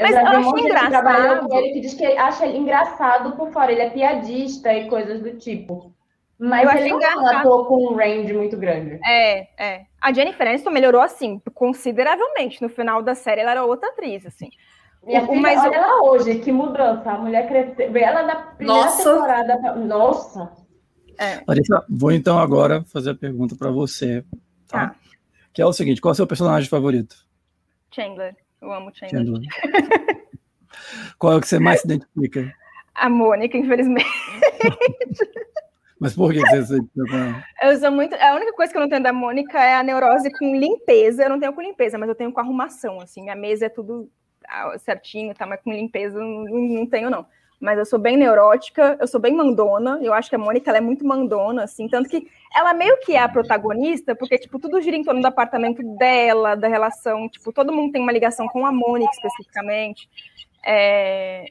Mas eu, eu acho engraçado. Que trabalhou com ele que diz que acha ele engraçado por fora, ele é piadista e coisas do tipo. Mas eu ele não é um ator com um range muito grande. É, é. A Jennifer Aniston melhorou, assim, consideravelmente. No final da série, ela era outra atriz, assim. Minha filha, mas olha ela hoje, que mudança. A mulher cresceu. Ela da primeira Nossa. temporada. Nossa! É. Larissa, vou então agora fazer a pergunta para você. Tá? Ah. Que é o seguinte: qual é o seu personagem favorito? Chandler. Eu amo. Chandler. Qual é o que você mais se identifica? A Mônica, infelizmente. Mas por que você se identifica Eu sou muito. A única coisa que eu não tenho da Mônica é a neurose com limpeza. Eu não tenho com limpeza, mas eu tenho com arrumação. Assim, minha mesa é tudo certinho, tá? Mas com limpeza não, não tenho, não. Mas eu sou bem neurótica, eu sou bem mandona. Eu acho que a Mônica ela é muito mandona, assim. Tanto que ela meio que é a protagonista, porque, tipo, tudo gira em torno do apartamento dela, da relação. Tipo, todo mundo tem uma ligação com a Mônica especificamente. É...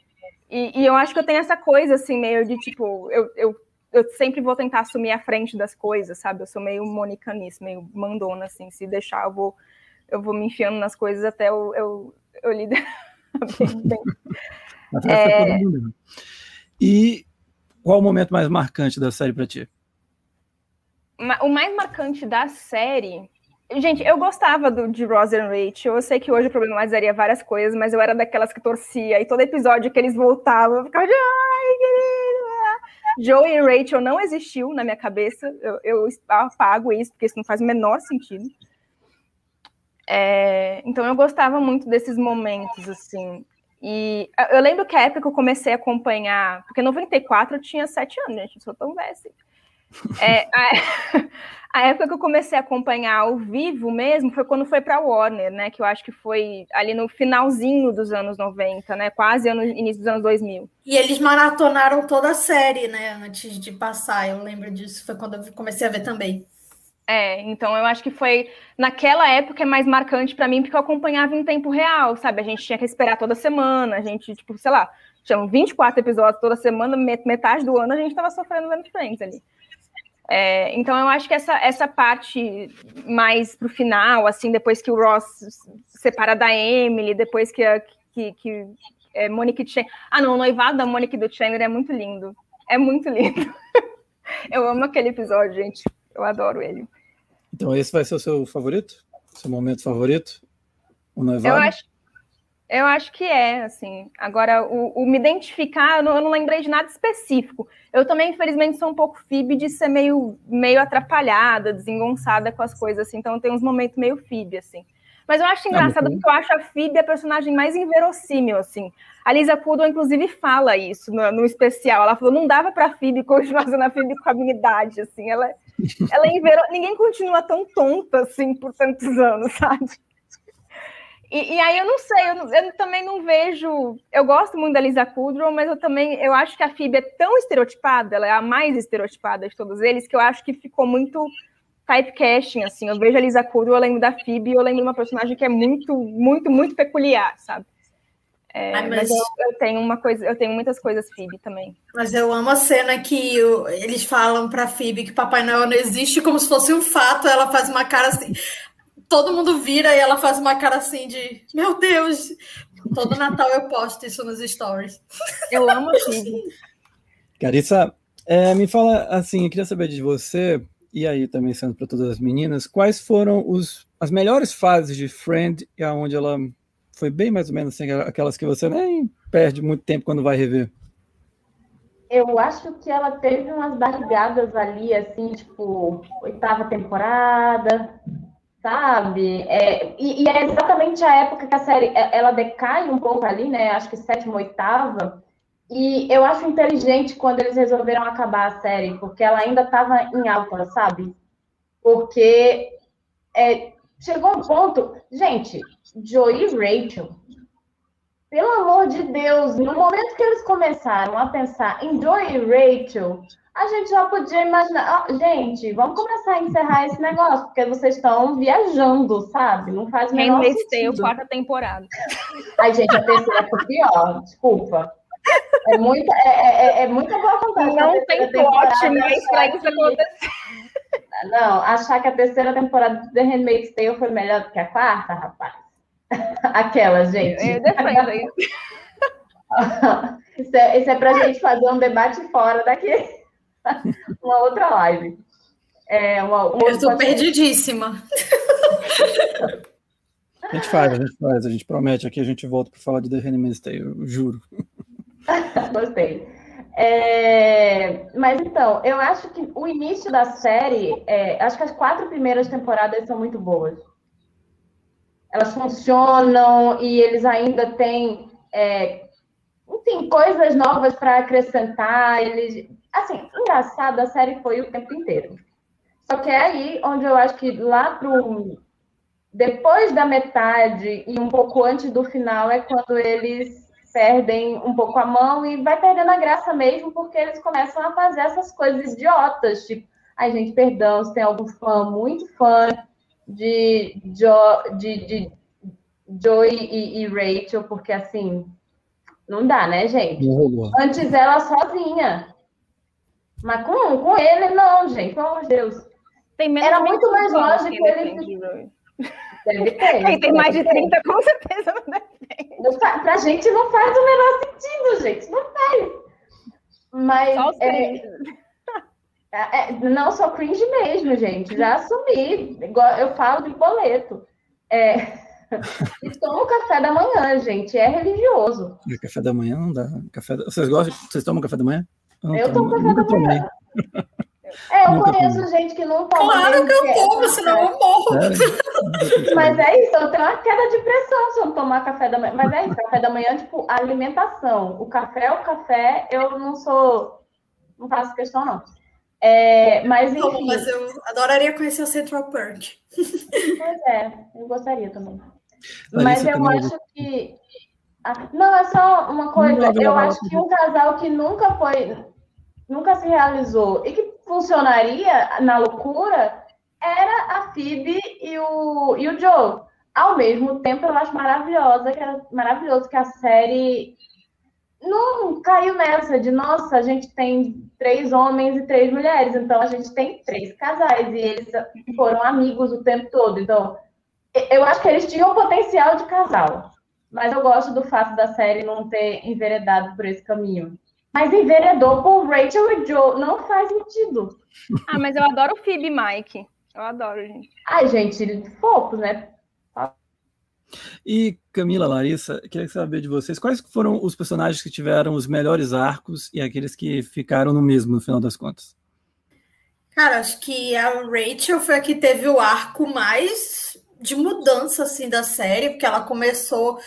E, e, eu acho que eu tenho essa coisa, assim, meio de, tipo, eu, eu, eu sempre vou tentar assumir a frente das coisas, sabe? Eu sou meio Mônica nisso, meio mandona, assim. Se deixar, eu vou, eu vou me enfiando nas coisas até eu, eu, eu liderar bem. É... E qual o momento mais marcante da série para ti? O mais marcante da série. Gente, eu gostava do, de Ross and Rachel. Eu sei que hoje eu problematizaria várias coisas, mas eu era daquelas que torcia. E todo episódio que eles voltavam, eu ficava de. Ai, querida! Joey e Rachel não existiu na minha cabeça. Eu, eu apago isso, porque isso não faz o menor sentido. É, então eu gostava muito desses momentos, assim. E eu lembro que a época que eu comecei a acompanhar, porque em 94 eu tinha sete anos, gente, não sou tão velha assim. É, a, a, época que eu comecei a acompanhar ao vivo mesmo foi quando foi para Warner, né? Que eu acho que foi ali no finalzinho dos anos 90, né? Quase no início dos anos 2000. E eles maratonaram toda a série, né? Antes de passar, eu lembro disso. Foi quando eu comecei a ver também. É, então eu acho que foi naquela época é mais marcante para mim porque eu acompanhava em tempo real, sabe? A gente tinha que esperar toda semana, a gente, tipo, sei lá, tinham 24 episódios toda semana, metade do ano a gente estava sofrendo vendo Friends ali. É, então eu acho que essa, essa parte mais pro final, assim, depois que o Ross separa da Emily, depois que a que, que é, Monique Chandler. Ah, não, o noivado da Monique do Chandler é muito lindo. É muito lindo. eu amo aquele episódio, gente. Eu adoro ele. Então esse vai ser o seu favorito? Seu momento favorito? O noivado? Eu acho, eu acho que é, assim. Agora, o, o me identificar, eu não, eu não, lembrei de nada específico. Eu também, infelizmente, sou um pouco Phoebe de ser meio, meio atrapalhada, desengonçada com as coisas, assim. Então, tem uns momentos meio Phoebe, assim. Mas eu acho engraçado porque eu acho a Phoebe a personagem mais inverossímil, assim. A Lisa Kudrow, inclusive, fala isso no, no, especial. Ela falou, não dava pra Phoebe continuar sendo a Phoebe com a minha idade, assim. Ela, ela invero... Ninguém continua tão tonta, assim, por tantos anos, sabe? E, e aí eu não sei, eu, eu, também não vejo... Eu gosto muito da Lisa Kudrow, mas eu também... Eu acho que a Phoebe é tão estereotipada, ela é a mais estereotipada de todos eles, que eu acho que ficou muito typecasting, assim. Eu vejo a Lisa Kudrow, eu lembro da Phoebe, eu lembro de uma personagem que é muito, muito, muito peculiar, sabe? É, Ai, mas, mas eu, eu, tenho uma coisa, eu tenho muitas coisas Phoebe também. Mas eu amo a cena que o, eles falam para Phoebe que Papai Noel não existe como se fosse um fato. Ela faz uma cara assim, todo mundo vira e ela faz uma cara assim de meu Deus. Todo Natal eu posto isso nos stories. Eu amo a Phoebe. Carissa, é, me fala assim, eu queria saber de você e aí também sendo para todas as meninas, quais foram os, as melhores fases de Friend e aonde ela foi bem mais ou menos assim, aquelas que você nem perde muito tempo quando vai rever. Eu acho que ela teve umas barrigadas ali, assim, tipo, oitava temporada, sabe? É, e, e, é exatamente a época que a série é, ela decai um pouco ali, né? Acho que sétima, oitava. E eu acho inteligente quando eles resolveram acabar a série, porque ela ainda estava em alta, sabe? Porque é, chegou um ponto. Gente, Joey e Rachel, pelo amor de Deus, no momento que eles começaram a pensar em Joey e Rachel, a gente já podia imaginar, oh, gente, vamos começar a encerrar esse negócio, porque vocês estão viajando, sabe? Não faz o menor sentido. Handmaid's quarta temporada. Ai, gente, a terceira foi pior, desculpa. É muita, é, é, é, é muita boa vontade. Não tem plot mais pra isso acontecer. Não, achar que a terceira temporada de The Handmaid's Tale foi melhor do que a quarta, rapaz. Aquela, gente. Eu defendo isso. isso, é, isso é pra gente fazer um debate fora daqui. Uma outra live. É, uma, uma Eu estou perdidíssima. A gente faz, a gente faz, a gente promete aqui, a gente volta para falar de The Handmaid's Tale, eu juro. Gostei. É, mas então, eu acho que o início da série, é, acho que as quatro primeiras temporadas são muito boas. Elas funcionam e eles ainda têm, é, enfim, coisas novas para acrescentar. Eles, assim, engraçado, a série foi o tempo inteiro. Só que é aí onde eu acho que lá pro depois da metade e um pouco antes do final é quando eles perdem um pouco a mão e vai perdendo a graça mesmo, porque eles começam a fazer essas coisas idiotas, tipo, ai gente, perdão, se tem algum fã, muito fã de, jo, de, de Joey e, e, Rachel, porque assim, não dá, né, gente? Antes ela sozinha. Mas com, com ele, não, gente, pelo amor de Deus. Era muito mais lógico ele. Deve ter. Quem tem mais de 30, com certeza não deve ter. Pra gente não faz o menor sentido, gente. Não faz. Mas. Só os é, é, é, não, sou cringe mesmo, gente. Já assumi. Igual eu falo de boleto. É, e tomo café da manhã, gente. É religioso. Café da manhã não dá. Café da... Vocês gostam? Vocês tomam café da manhã? Eu, eu tomo café da manhã. É, eu Nunca conheço tomei. gente que não toma. Claro que eu tomo, senão eu morro. Mas é isso, eu tenho uma queda de pressão se eu não tomar café da manhã. Mas é isso, café da manhã, tipo, alimentação. O café é o café, eu não sou. Não faço questão, não. É, mas enfim. mas eu adoraria conhecer o Central Park. Pois é, eu gostaria também. Mas eu acho que. Não, é só uma coisa. Eu acho que um casal que nunca foi nunca se realizou e que funcionaria na loucura era a Phoebe e o, e o Joe. Ao mesmo tempo, eu acho maravilhosa, que é maravilhoso que a série não caiu nessa de nossa, a gente tem três homens e três mulheres, então a gente tem três casais e eles foram amigos o tempo todo. Então, eu acho que eles tinham potencial de casal, mas eu gosto do fato da série não ter enveredado por esse caminho. Mas enveredou por Rachel e Joe. Não faz sentido. Ah, mas eu adoro o Phoebe e Mike. Eu adoro, gente. Ai, gente, fofos, né? E Camila, Larissa, queria saber de vocês quais foram os personagens que tiveram os melhores arcos e aqueles que ficaram no mesmo no final das contas. Cara, acho que a Rachel foi a que teve o arco mais de mudança assim da série, porque ela começou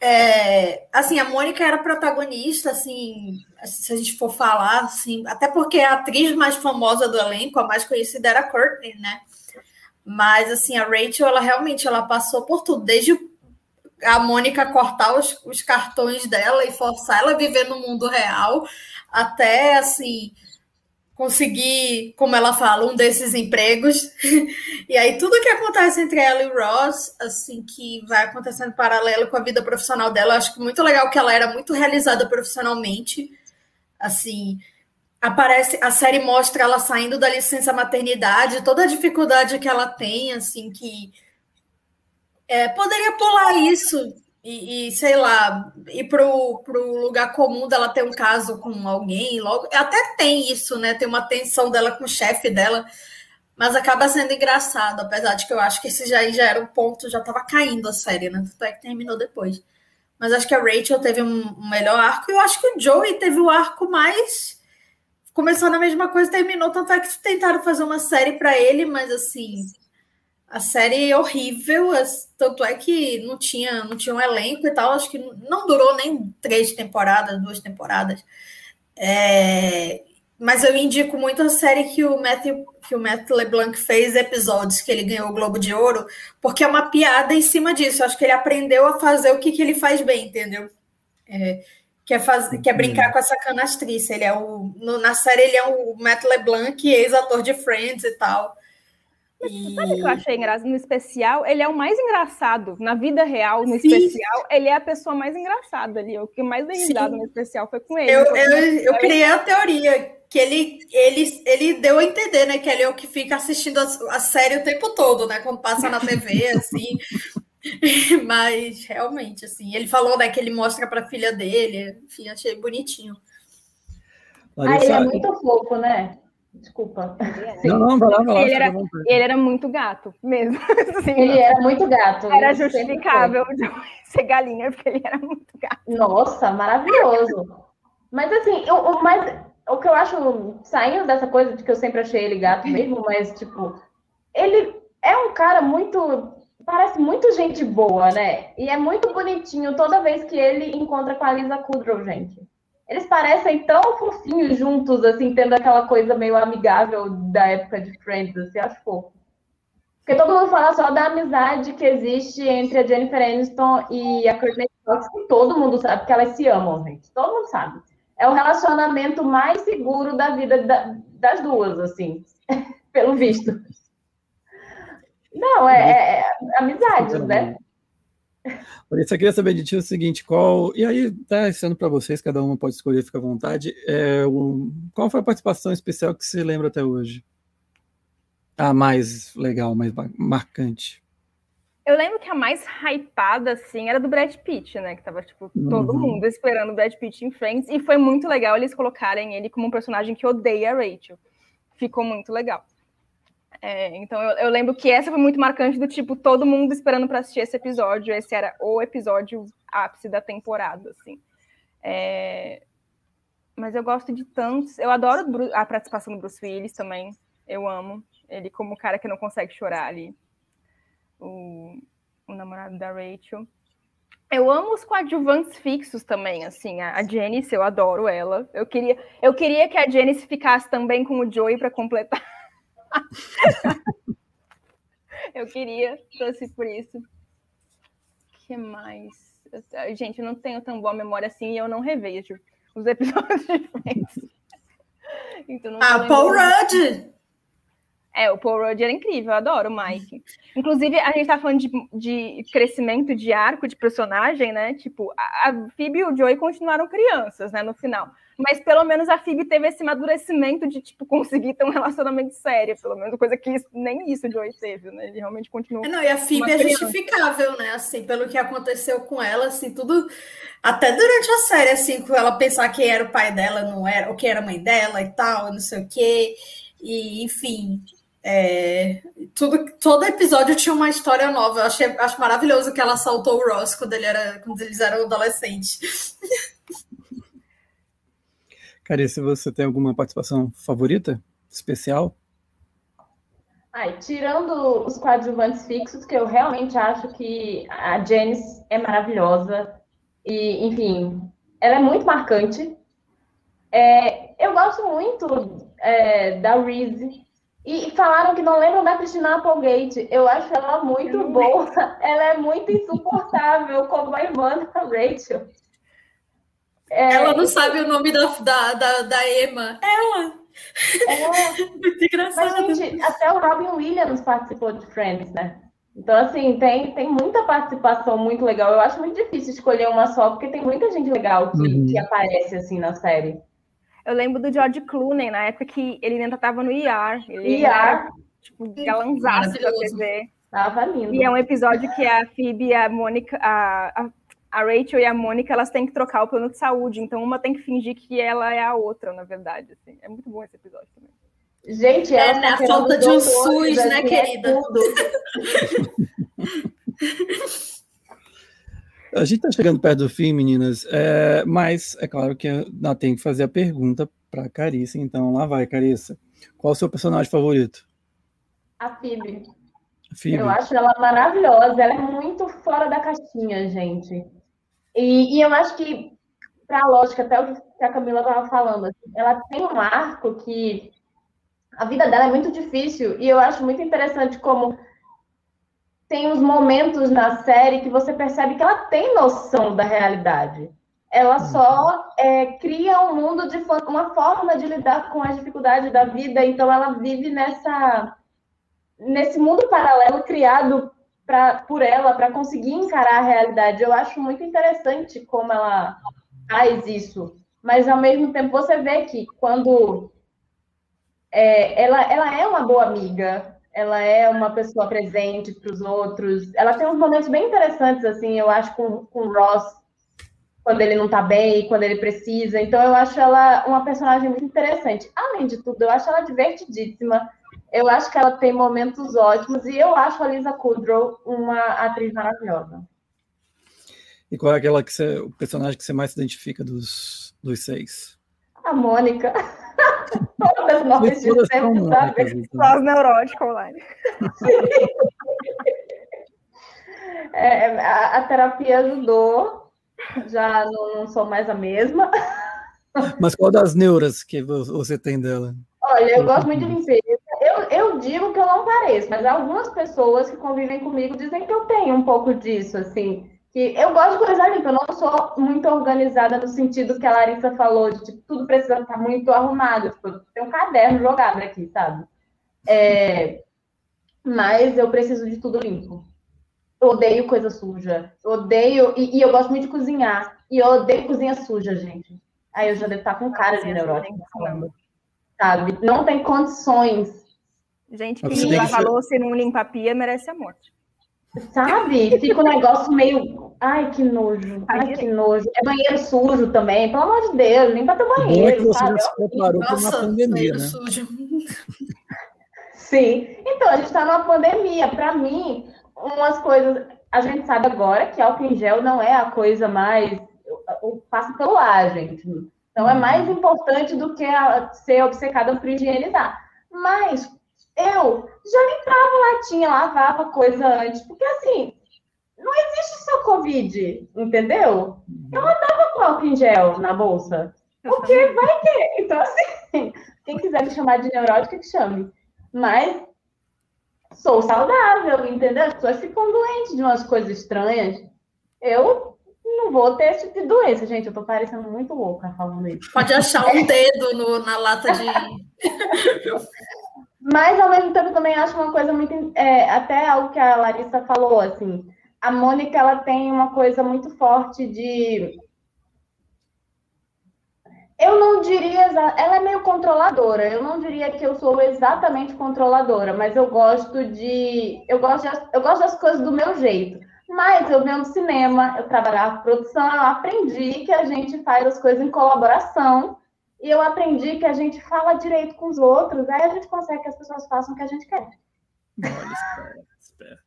é, assim, a Mônica era protagonista, assim, se a gente for falar, assim, até porque a atriz mais famosa do elenco, a mais conhecida era a Courtney, né? Mas, assim, a Rachel, ela realmente, ela passou por tudo, desde a Mônica cortar os, os cartões dela e forçar ela a viver no mundo real, até, assim, conseguir, como ela fala, um desses empregos. e aí tudo que acontece entre ela e Ross, assim, que vai acontecendo paralelo com a vida profissional dela, eu acho que muito legal que ela era muito realizada profissionalmente. Assim, aparece, a série mostra ela saindo da licença maternidade, toda a dificuldade que ela tem, assim, que é, poderia pular isso e, e, sei lá, ir pro, pro lugar comum dela ter um caso com alguém, logo. Até tem isso, né? Tem uma tensão dela com o chefe dela, mas acaba sendo engraçado, apesar de que eu acho que esse já, já era o ponto, já tava caindo a série, né? É que terminou depois. Mas acho que a Rachel teve um, um melhor arco, e eu acho que o Joey teve o arco mais. Começou na mesma coisa, terminou, tanto é que tentaram fazer uma série para ele, mas assim a série é horrível, tanto é que não tinha, não tinha um elenco e tal, acho que não durou nem três temporadas, duas temporadas. É, mas eu indico muito a série que o Matthew, que o Matt LeBlanc fez, episódios que ele ganhou o Globo de Ouro, porque é uma piada em cima disso. Eu acho que ele aprendeu a fazer o que, que ele faz bem, entendeu? É, que é, fazer, que é brincar com essa canastrice. Ele é o, no, na série ele é o Matt LeBlanc, ex-ator de Friends e tal. E... Sabe o que eu achei engraçado? No especial, ele é o mais engraçado. Na vida real, no Sim. especial, ele é a pessoa mais engraçada ali. O que mais dei risada no especial foi com ele. Eu, eu, eu criei a teoria que ele, ele, ele deu a entender, né? Que ele é o que fica assistindo a, a série o tempo todo, né? Quando passa na TV, assim. Mas realmente, assim, ele falou né, que ele mostra para a filha dele. Enfim, achei bonitinho. Ah, ele é muito fofo, né? Desculpa. Não, não, vai lá, vai lá. Ele era, ele era muito gato, mesmo. Assim, ele era muito gato. Era justificável ser galinha, porque ele era muito gato. Nossa, maravilhoso. Mas assim, eu, o, mais, o que eu acho, saindo dessa coisa de que eu sempre achei ele gato mesmo, mas tipo, ele é um cara muito. Parece muito gente boa, né? E é muito bonitinho toda vez que ele encontra com a Lisa Kudrow, gente. Eles parecem tão fofinhos juntos, assim, tendo aquela coisa meio amigável da época de Friends, assim, acho fofo. Porque todo mundo fala só da amizade que existe entre a Jennifer Aniston e a Courtney Cox, que todo mundo sabe que elas se amam, gente. Todo mundo sabe. É o relacionamento mais seguro da vida da, das duas, assim, pelo visto. Não, é, é, é amizade, né? Por isso, eu queria saber de ti o seguinte: qual. E aí, tá sendo para vocês, cada uma pode escolher, fica à vontade. É, o, qual foi a participação especial que você lembra até hoje? A mais legal, mais marcante. Eu lembro que a mais hypada, assim, era do Brad Pitt, né? Que tava, tipo, todo uhum. mundo esperando o Brad Pitt em Friends. E foi muito legal eles colocarem ele como um personagem que odeia a Rachel. Ficou muito legal. É, então eu, eu, lembro que essa foi muito marcante do tipo, todo mundo esperando para assistir esse episódio. Esse era o episódio ápice da temporada, assim. É... Mas eu gosto de tantos. Eu adoro a participação do Bruce Willis também. Eu amo. Ele como cara que não consegue chorar ali. O, o namorado da Rachel. Eu amo os coadjuvantes fixos também, assim, a, a Janice, eu adoro ela. Eu queria, eu queria que a Janice ficasse também com o Joey para completar. eu queria, trouxe por isso. que mais? gente, eu não tenho tão boa memória assim e eu não revejo os episódios de Friends. Então, ah, Paul Rudd! É, o Paul Rudd era incrível, eu adoro o Mike. Inclusive, a gente tá falando de, de crescimento de arco de personagem, né? Tipo, a, a Phoebe e o Joey continuaram crianças, né, no final. Mas pelo menos a Phoebe teve esse amadurecimento de, tipo, conseguir ter um relacionamento sério, pelo menos, coisa que isso, nem isso o Joey teve, né? Ele realmente continuou. É, não, e a Phoebe é justificável, né? Assim, pelo que aconteceu com ela, assim, tudo. Até durante a série, assim, com ela pensar que era o pai dela, não era, o que era a mãe dela e tal, não sei o quê. E, enfim, é, tudo, todo episódio tinha uma história nova. Eu achei, acho maravilhoso que ela saltou o Ross quando, ele era, quando eles eram adolescentes. se você tem alguma participação favorita? Especial? Ai, tirando os coadjuvantes fixos, que eu realmente acho que a Janice é maravilhosa. E, enfim, ela é muito marcante. É, eu gosto muito é, da Reese e falaram que não lembram da Cristina Applegate. Eu acho ela muito boa. Ela é muito insuportável como a irmã da Rachel. É... Ela não sabe o nome da, da, da, da Emma. Ela! É... muito engraçado. Mas, gente, até o Robin Williams participou de Friends, né? Então, assim, tem, tem muita participação muito legal. Eu acho muito difícil escolher uma só, porque tem muita gente legal que, uhum. que aparece, assim, na série. Eu lembro do George Clooney, na época que ele ainda estava no IAR. Ele IAR. Era, tipo, galanzaço da TV. Tava lindo. E é um episódio que a Phoebe e a Mônica, a, a, a, Rachel e a Mônica, elas têm que trocar o plano de saúde. Então, uma tem que fingir que ela é a outra, na verdade. Assim. É muito bom esse episódio também. Gente, é, né? A falta de um SUS, né, querida? É A gente está chegando perto do fim, meninas, é, mas é claro que eu tenho que fazer a pergunta para Carissa, então lá vai, Carissa. Qual o seu personagem favorito? A Phoebe. Phoebe. Eu acho ela maravilhosa, ela é muito fora da caixinha, gente. E, e eu acho que, para a lógica, até o que a Camila estava falando, assim, ela tem um arco que a vida dela é muito difícil, e eu acho muito interessante como tem uns momentos na série que você percebe que ela tem noção da realidade. Ela só uhum. é, cria um mundo de uma forma de lidar com as dificuldades da vida, então ela vive nessa nesse mundo paralelo criado pra, por ela para conseguir encarar a realidade. Eu acho muito interessante como ela faz isso, mas ao mesmo tempo você vê que quando é, ela, ela é uma boa amiga, ela é uma pessoa presente para os outros. Ela tem uns momentos bem interessantes, assim, eu acho, com, com o Ross, quando ele não está bem, quando ele precisa. Então, eu acho ela uma personagem muito interessante. Além de tudo, eu acho ela divertidíssima. Eu acho que ela tem momentos ótimos e eu acho a Lisa Kudrow uma atriz maravilhosa. E qual é aquela que você, o personagem que você mais se identifica dos, dos seis? A Mônica. Todas nós de sempre, sabe? Só as neuróticas online. É, a, a, terapia ajudou, já não, não, sou mais a mesma. Mas qual das neuras que você tem dela? Olha, eu gosto muito de limpeza. Eu, digo que eu não pareço, mas algumas pessoas que convivem comigo dizem que eu tenho um pouco disso, assim. Que eu gosto de coisa limpa, eu não sou muito organizada no sentido que a Larissa falou, de tipo, tudo precisa estar muito arrumado. Tipo, tem um caderno jogado aqui, sabe? É, mas eu preciso de tudo limpo. Eu odeio coisa suja. Eu odeio. E, e, eu gosto muito de cozinhar. E eu odeio cozinha suja, gente. Aí eu já devo estar com cara de neurótico. Sabe? Não tem condições. Gente que lava louça e não limpa a pia merece a morte. Sabe? Fica um negócio meio. Ai, que nojo. Ai, que nojo. É banheiro sujo também. Pelo amor de Deus, limpa teu banheiro. Muito sabe? você se preparou para uma pandemia, né? Sujo. Sim. Então, a gente está numa pandemia. Para mim, umas coisas. A gente sabe agora que álcool em gel não é a coisa mais. Passa pelo ar, gente. Então, é uhum. mais importante do que a, ser obcecada por higienizar. Mas eu já limpava latinha, lavava coisa antes, porque assim, não existe só Covid, entendeu? Eu uhum. andava com álcool em gel na bolsa. Porque vai ter. Então, assim, quem quiser me chamar de neurótica, que chame. Mas sou saudável, entendeu? As pessoas ficam doentes de umas coisas estranhas. Eu não vou ter esse tipo de doença, gente. Eu tô parecendo muito louca falando isso. Pode achar um dedo no, na lata de. Mas, ao mesmo tempo, também acho uma coisa muito. É, até algo que a Larissa falou, assim. A Mônica, ela tem uma coisa muito forte de eu não diria, ela é meio controladora. Eu não diria que eu sou exatamente controladora, mas eu gosto de, eu gosto, de, eu gosto das coisas do meu jeito. Mas eu vendo cinema, eu trabalhava com produção, eu aprendi que a gente faz as coisas em colaboração e eu aprendi que a gente fala direito com os outros, aí a gente consegue que as pessoas façam o que a gente quer. Olha, esperto.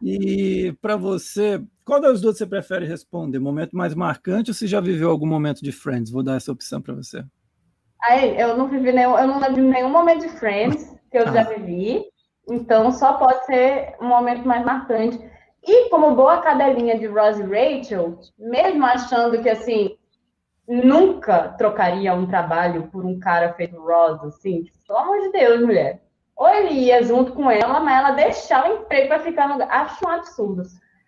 E para você, qual das duas você prefere responder? Momento mais marcante ou você já viveu algum momento de Friends? Vou dar essa opção para você. Aí, eu não vivi nenhum, eu não lembro nenhum momento de Friends que eu ah. já vivi, então só pode ser um momento mais marcante. E como boa cadelinha de Ross e Rachel, mesmo achando que assim nunca trocaria um trabalho por um cara feito Ross, assim, tipo, pelo amor de Deus, mulher. Ou ele ia junto com ela, mas ela deixava o emprego para ficar no lugar. Acho um absurdo.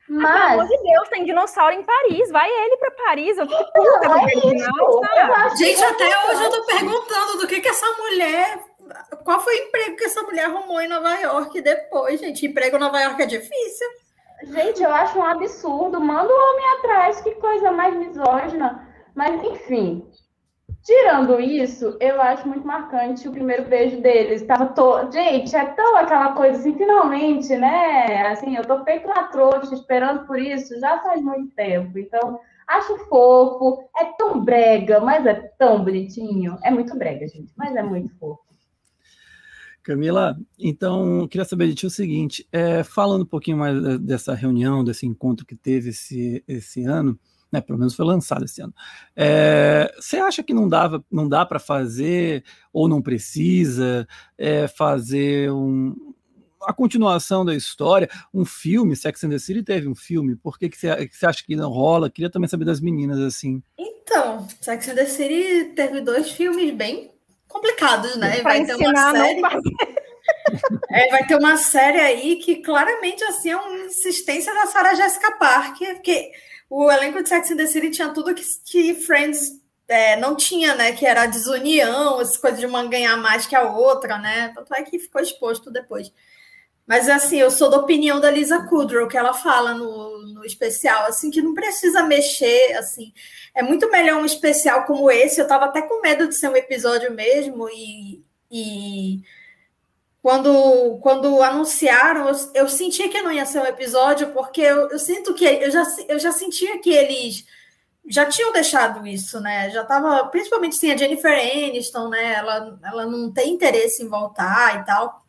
Mas... Ah, pelo amor de Deus, tem dinossauro em Paris. Vai ele para Paris. Eu fico puta não, é isso, Gente, até hoje eu tô perguntando do que que essa mulher... Qual foi o emprego que essa mulher arrumou em Nova York depois, gente? Emprego em Nova York é difícil. Gente, eu acho um absurdo. Manda o homem atrás. Que coisa mais misógina. Mas, enfim, Tirando isso, eu acho muito marcante o primeiro beijo deles. Tava to... Gente, é tão aquela coisa assim, finalmente, né? Assim, eu tô feito uma trouxa esperando por isso já faz muito tempo. Então, acho fofo, é tão brega, mas é tão bonitinho. É muito brega, gente, mas é muito fofo. Camila, então, queria saber de ti o seguinte: é, falando um pouquinho mais dessa reunião, desse encontro que teve esse, esse ano, né? Pelo menos foi lançado esse ano. É, você acha que não dava, não dá para fazer ou não precisa é, fazer um, a continuação da história, um filme? Sex and the City teve um filme. Por que, que, você, que você acha que não rola? Queria também saber das meninas assim. Então, Sex and the City teve dois filmes bem complicados, né? Vai ter uma série. É, vai ter uma série aí que claramente assim é uma insistência da Sarah Jessica Parker, porque o elenco de Sex and the City tinha tudo que, que Friends é, não tinha, né? Que era a desunião, essas coisas de uma ganhar mais que a outra, né? Tanto é que ficou exposto depois. Mas assim, eu sou da opinião da Lisa Kudrow, que ela fala no, no especial, assim, que não precisa mexer, assim. É muito melhor um especial como esse. Eu tava até com medo de ser um episódio mesmo, e, e quando, quando anunciaram, eu, eu senti que não ia ser um episódio, porque eu, eu, sinto que eu já, eu já sentia que eles já tinham deixado isso, né? Já estava, principalmente sim, a Jennifer Aniston, né? Ela, ela não tem interesse em voltar e tal.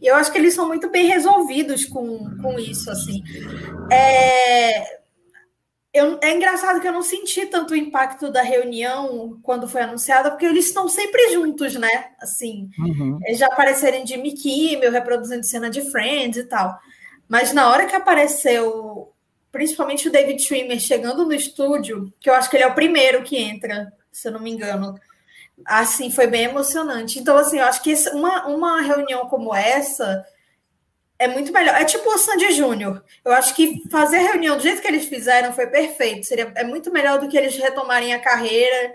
E eu acho que eles são muito bem resolvidos com, com isso, assim. É, eu, é engraçado que eu não senti tanto o impacto da reunião quando foi anunciada, porque eles estão sempre juntos, né? Assim, uhum. já aparecerem de Kimmel, reproduzindo cena de Friends e tal. Mas na hora que apareceu, principalmente o David Schwimmer chegando no estúdio, que eu acho que ele é o primeiro que entra, se eu não me engano, Assim, foi bem emocionante. Então, assim, eu acho que uma, uma reunião como essa é muito melhor. É tipo o Sandy Júnior. Eu acho que fazer a reunião do jeito que eles fizeram foi perfeito. Seria, é muito melhor do que eles retomarem a carreira,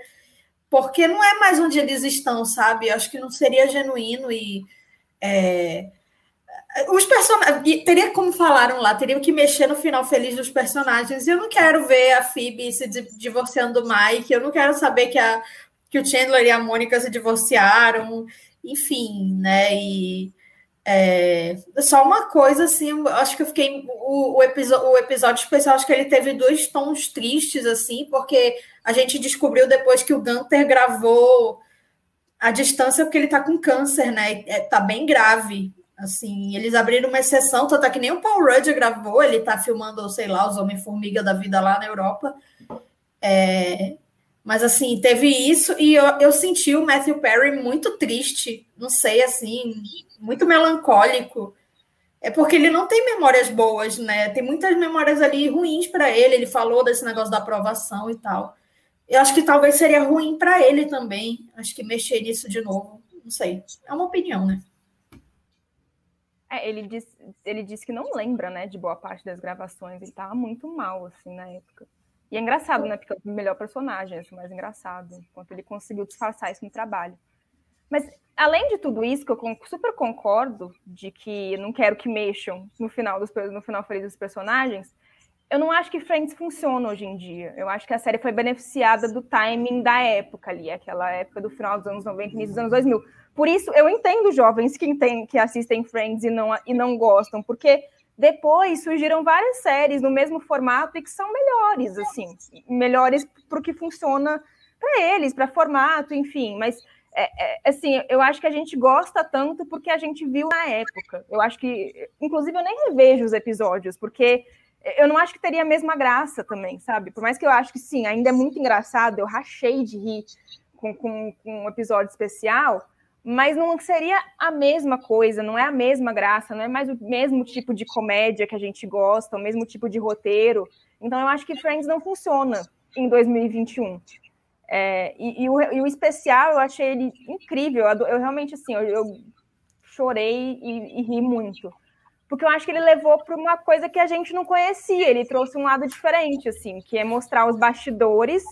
porque não é mais onde eles estão, sabe? Eu acho que não seria genuíno e. É, os personagens. Teria como falaram lá, teriam que mexer no final feliz dos personagens. Eu não quero ver a Phoebe se divorciando do Mike, eu não quero saber que, a, que o Chandler e a Mônica se divorciaram, enfim, né? E é, só uma coisa, assim, acho que eu fiquei. O, o, o episódio especial, acho que ele teve dois tons tristes, assim, porque a gente descobriu depois que o Gunter gravou a distância porque ele tá com câncer, né? É, tá bem grave. Assim, eles abriram uma exceção, tanto é que nem o Paul Rudd gravou, ele tá filmando, sei lá, os Homem-Formiga da vida lá na Europa. É, mas assim, teve isso e eu, eu senti o Matthew Perry muito triste, não sei, assim, muito melancólico. É porque ele não tem memórias boas, né? Tem muitas memórias ali ruins para ele. Ele falou desse negócio da aprovação e tal. Eu acho que talvez seria ruim para ele também. Acho que mexer nisso de novo, não sei. É uma opinião, né? É, ele disse, ele disse que não lembra, né, de boa parte das gravações. Ele estava muito mal, assim, na época. E é engraçado, né? Porque é o melhor personagem, é o mais engraçado. Enquanto ele conseguiu disfarçar isso no trabalho. Mas, além de tudo isso, que eu super concordo de que não quero que mexam no final, dos, no final feliz dos personagens, eu não acho que Friends funciona hoje em dia. Eu acho que a série foi beneficiada do timing da época ali, aquela época do final dos anos 90, início dos anos 2000. Por isso, eu entendo jovens que, tem, que assistem Friends e não, e não gostam, porque depois surgiram várias séries no mesmo formato e que são melhores, assim, melhores para o que funciona para eles, para formato, enfim. Mas, é, é, assim, eu acho que a gente gosta tanto porque a gente viu na época. Eu acho que, inclusive, eu nem revejo os episódios, porque eu não acho que teria a mesma graça também, sabe? Por mais que eu acho que sim, ainda é muito engraçado, eu rachei de rir com, com, com um episódio especial mas não seria a mesma coisa, não é a mesma graça, não é mais o mesmo tipo de comédia que a gente gosta, o mesmo tipo de roteiro. Então eu acho que Friends não funciona em 2021. É, e, e, o, e, o, especial eu achei ele incrível. Eu, eu realmente assim, eu, eu chorei e, e, ri muito. Porque eu acho que ele levou para uma coisa que a gente não conhecia. Ele trouxe um lado diferente, assim, que é mostrar os bastidores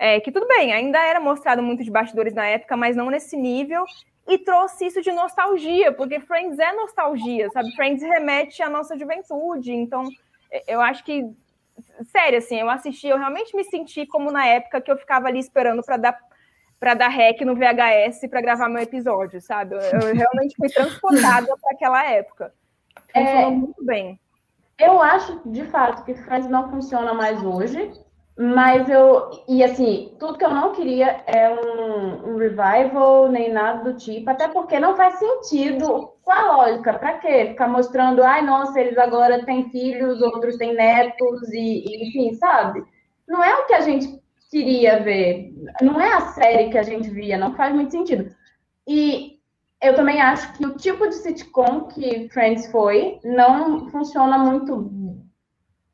é, que tudo bem, ainda era mostrado muito de bastidores na época, mas não nesse nível, e trouxe isso de nostalgia, porque Friends é nostalgia, sabe? Friends remete à nossa juventude, então eu acho que, sério, assim, eu assisti, eu realmente me senti como na época que eu ficava ali esperando para dar para dar rec no VHS para gravar meu episódio, sabe? Eu, eu realmente fui transportada para aquela época. Funcionou é, muito bem. Eu acho, de fato, que Friends não funciona mais hoje, mas eu, e assim, tudo que eu não queria é um, um, revival, nem nada do tipo, até porque não faz sentido com a lógica. Para quê? Ficar mostrando, ai, nossa, eles agora têm filhos, outros têm netos, e, e, enfim, sabe? Não é o que a gente queria ver, não é a série que a gente via, não faz muito sentido. E eu também acho que o tipo de sitcom que Friends foi não funciona muito,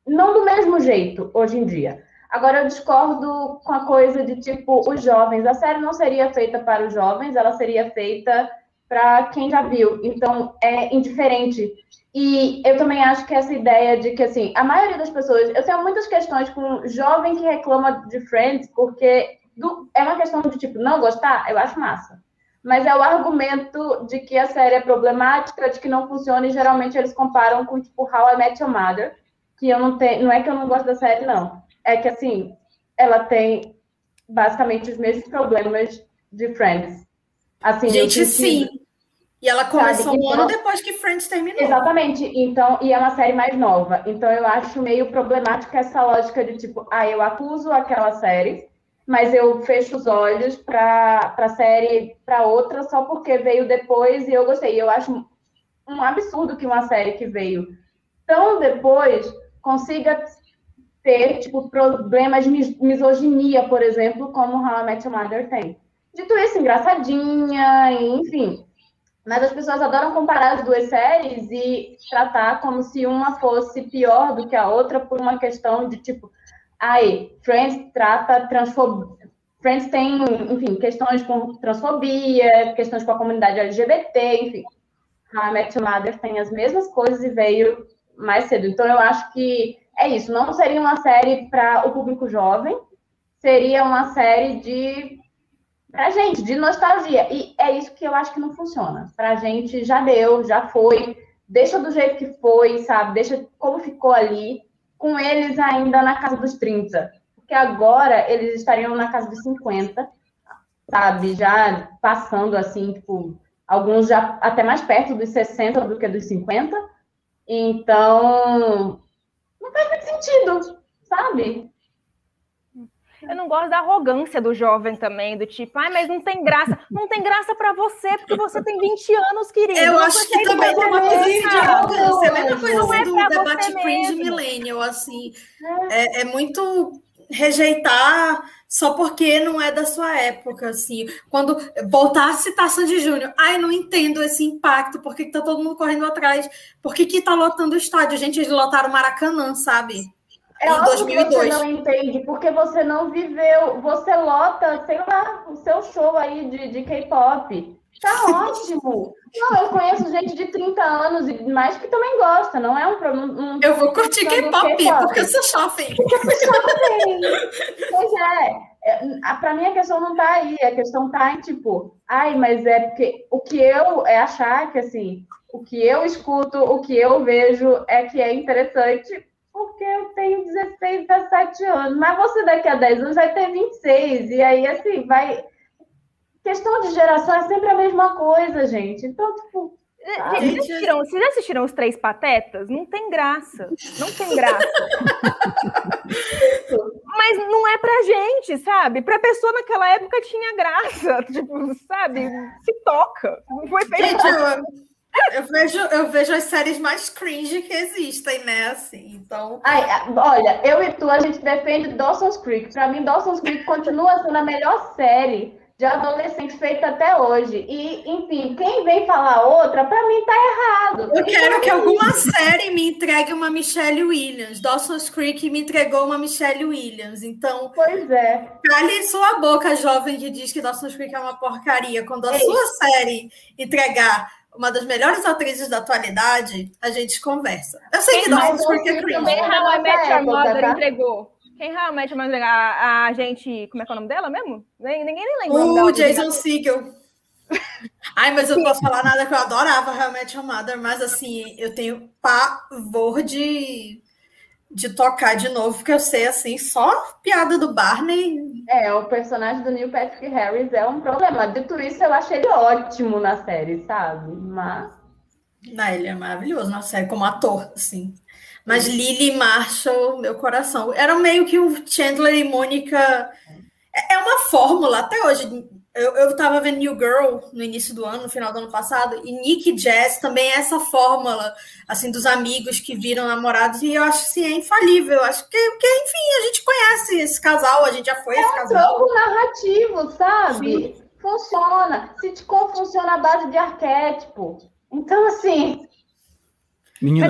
não do mesmo jeito hoje em dia. Agora, eu discordo com a coisa de tipo os jovens. A série não seria feita para os jovens, ela seria feita para quem já viu. Então, é indiferente. E eu também acho que essa ideia de que, assim, a maioria das pessoas. Eu tenho muitas questões com jovem que reclama de Friends, porque do, é uma questão de, tipo, não gostar, eu acho massa. Mas é o argumento de que a série é problemática, de que não funciona, e geralmente eles comparam com, tipo, How I Met Your Mother, que eu não tenho. Não é que eu não gosto da série, não é que, assim, ela tem basicamente os mesmos problemas de Friends. Assim, Gente, sim. E ela começou um ano depois que Friends terminou. Exatamente. Então, e é uma série mais nova. Então, eu acho meio problemática essa lógica de tipo, ah, eu acuso aquela série, mas eu fecho os olhos para a série, para outra, só porque veio depois e eu gostei. Eu acho um absurdo que uma série que veio tão depois consiga ter, tipo, problemas de misoginia, por exemplo, como How I Met Your Mother tem. Dito isso, engraçadinha, enfim. Mas as pessoas adoram comparar as duas séries e tratar como se uma fosse pior do que a outra por uma questão de, tipo, aí, Friends trata transfobia. Friends tem, enfim, questões com transfobia, questões com a comunidade LGBT, enfim. How I Met Your Mother tem as mesmas coisas e veio mais cedo. Então, eu acho que é isso. Não seria uma série para o público jovem, seria uma série de pra gente, de nostalgia. E é isso que eu acho que não funciona. Pra gente já deu, já foi, deixa do jeito que foi, sabe? Deixa como ficou ali, com eles ainda na casa dos 30. Porque agora eles estariam na casa dos 50, sabe? Já passando assim, tipo, alguns já até mais perto dos 60 do que dos 50. Então, faz muito sentido, sabe? Eu não gosto da arrogância do jovem também, do tipo, ai, mas não tem graça. Não tem graça para você, porque você tem 20 anos, querido. Eu acho que também tem uma coisa de arrogância. A mesma coisa assim, é do debate cringe millennial, assim. É, é muito rejeitar só porque não é da sua época, assim. Quando voltar a citar Sandy Júnior, ai, não entendo esse impacto, por que, que tá todo mundo correndo atrás? Por que, que tá lotando o estádio? Gente, eles lotaram o Maracanã, sabe? É em 2002. você não entende, porque você não viveu, você lota, sei lá, o seu show aí de, de K-pop. Tá ótimo. Não, eu conheço gente de 30 anos e mais que também gosta, não é um problema. Um, eu vou curtir K-pop, porque eu sou shopping. Porque eu sou shopping. pois é. é para mim a questão não tá aí, a questão tá em tipo, ai, mas é porque o que eu é achar que assim, o que eu escuto, o que eu vejo é que é interessante porque eu tenho 16, 17 anos, mas você daqui a 10 anos vai ter 26, e aí, assim, vai. Questão de geração é sempre a mesma coisa, gente. Então, tipo. Vocês assistiram, vocês assistiram os Três Patetas? Não tem graça. Não tem graça. Mas não é pra gente, sabe? Pra pessoa naquela época tinha graça. Tipo, sabe? Se toca. Não foi feito. Gente, eu, eu vejo, eu vejo as séries mais cringe que existem, né? Assim, então. Ai, olha, eu e tu, a gente defende Dawson's Creek. Pra mim, Dawson's Creek continua sendo a melhor série de adolescente feita até hoje. E, enfim, quem vem falar outra, pra mim tá errado. Eu quero que alguma série me entregue uma Michelle Williams. Dawson's Creek me entregou uma Michelle Williams. Então. Pois é. Cale sua boca, jovem, que diz que Dawson's Creek é uma porcaria. Quando a Ei. sua série entregar uma das melhores atrizes da atualidade, a gente conversa. Eu sei que Dawson's Creek é cringe. Quem How I Met Your Mother tá? entregou? Quem I Met Your Mother? A, a gente... Como é que é o nome dela mesmo? Ninguém nem lembra o, o Jason Segel. Ai, mas eu não posso falar nada que eu adorava Met Your Mother, mas assim, eu tenho pavor de de tocar de novo, porque eu sei, assim, só piada do Barney. É, o personagem do Neil Patrick Harris é um problema. Dito isso, eu achei ele ótimo na série, sabe? Mas. Não, ele é maravilhoso na série, como ator, assim. Mas Lily Marshall, meu coração. Era meio que o Chandler e Mônica. É, é uma fórmula, até hoje. Eu, eu tava vendo New Girl no início do ano, no final do ano passado, e Nick Jazz também é essa fórmula, assim, dos amigos que viram namorados, e eu acho que assim, é infalível. Eu acho que, que, enfim, a gente conhece esse casal, a gente já foi é esse casal. É um narrativo, sabe? Sim. Funciona. Sitcom funciona à base de arquétipo. Então, assim. Menina,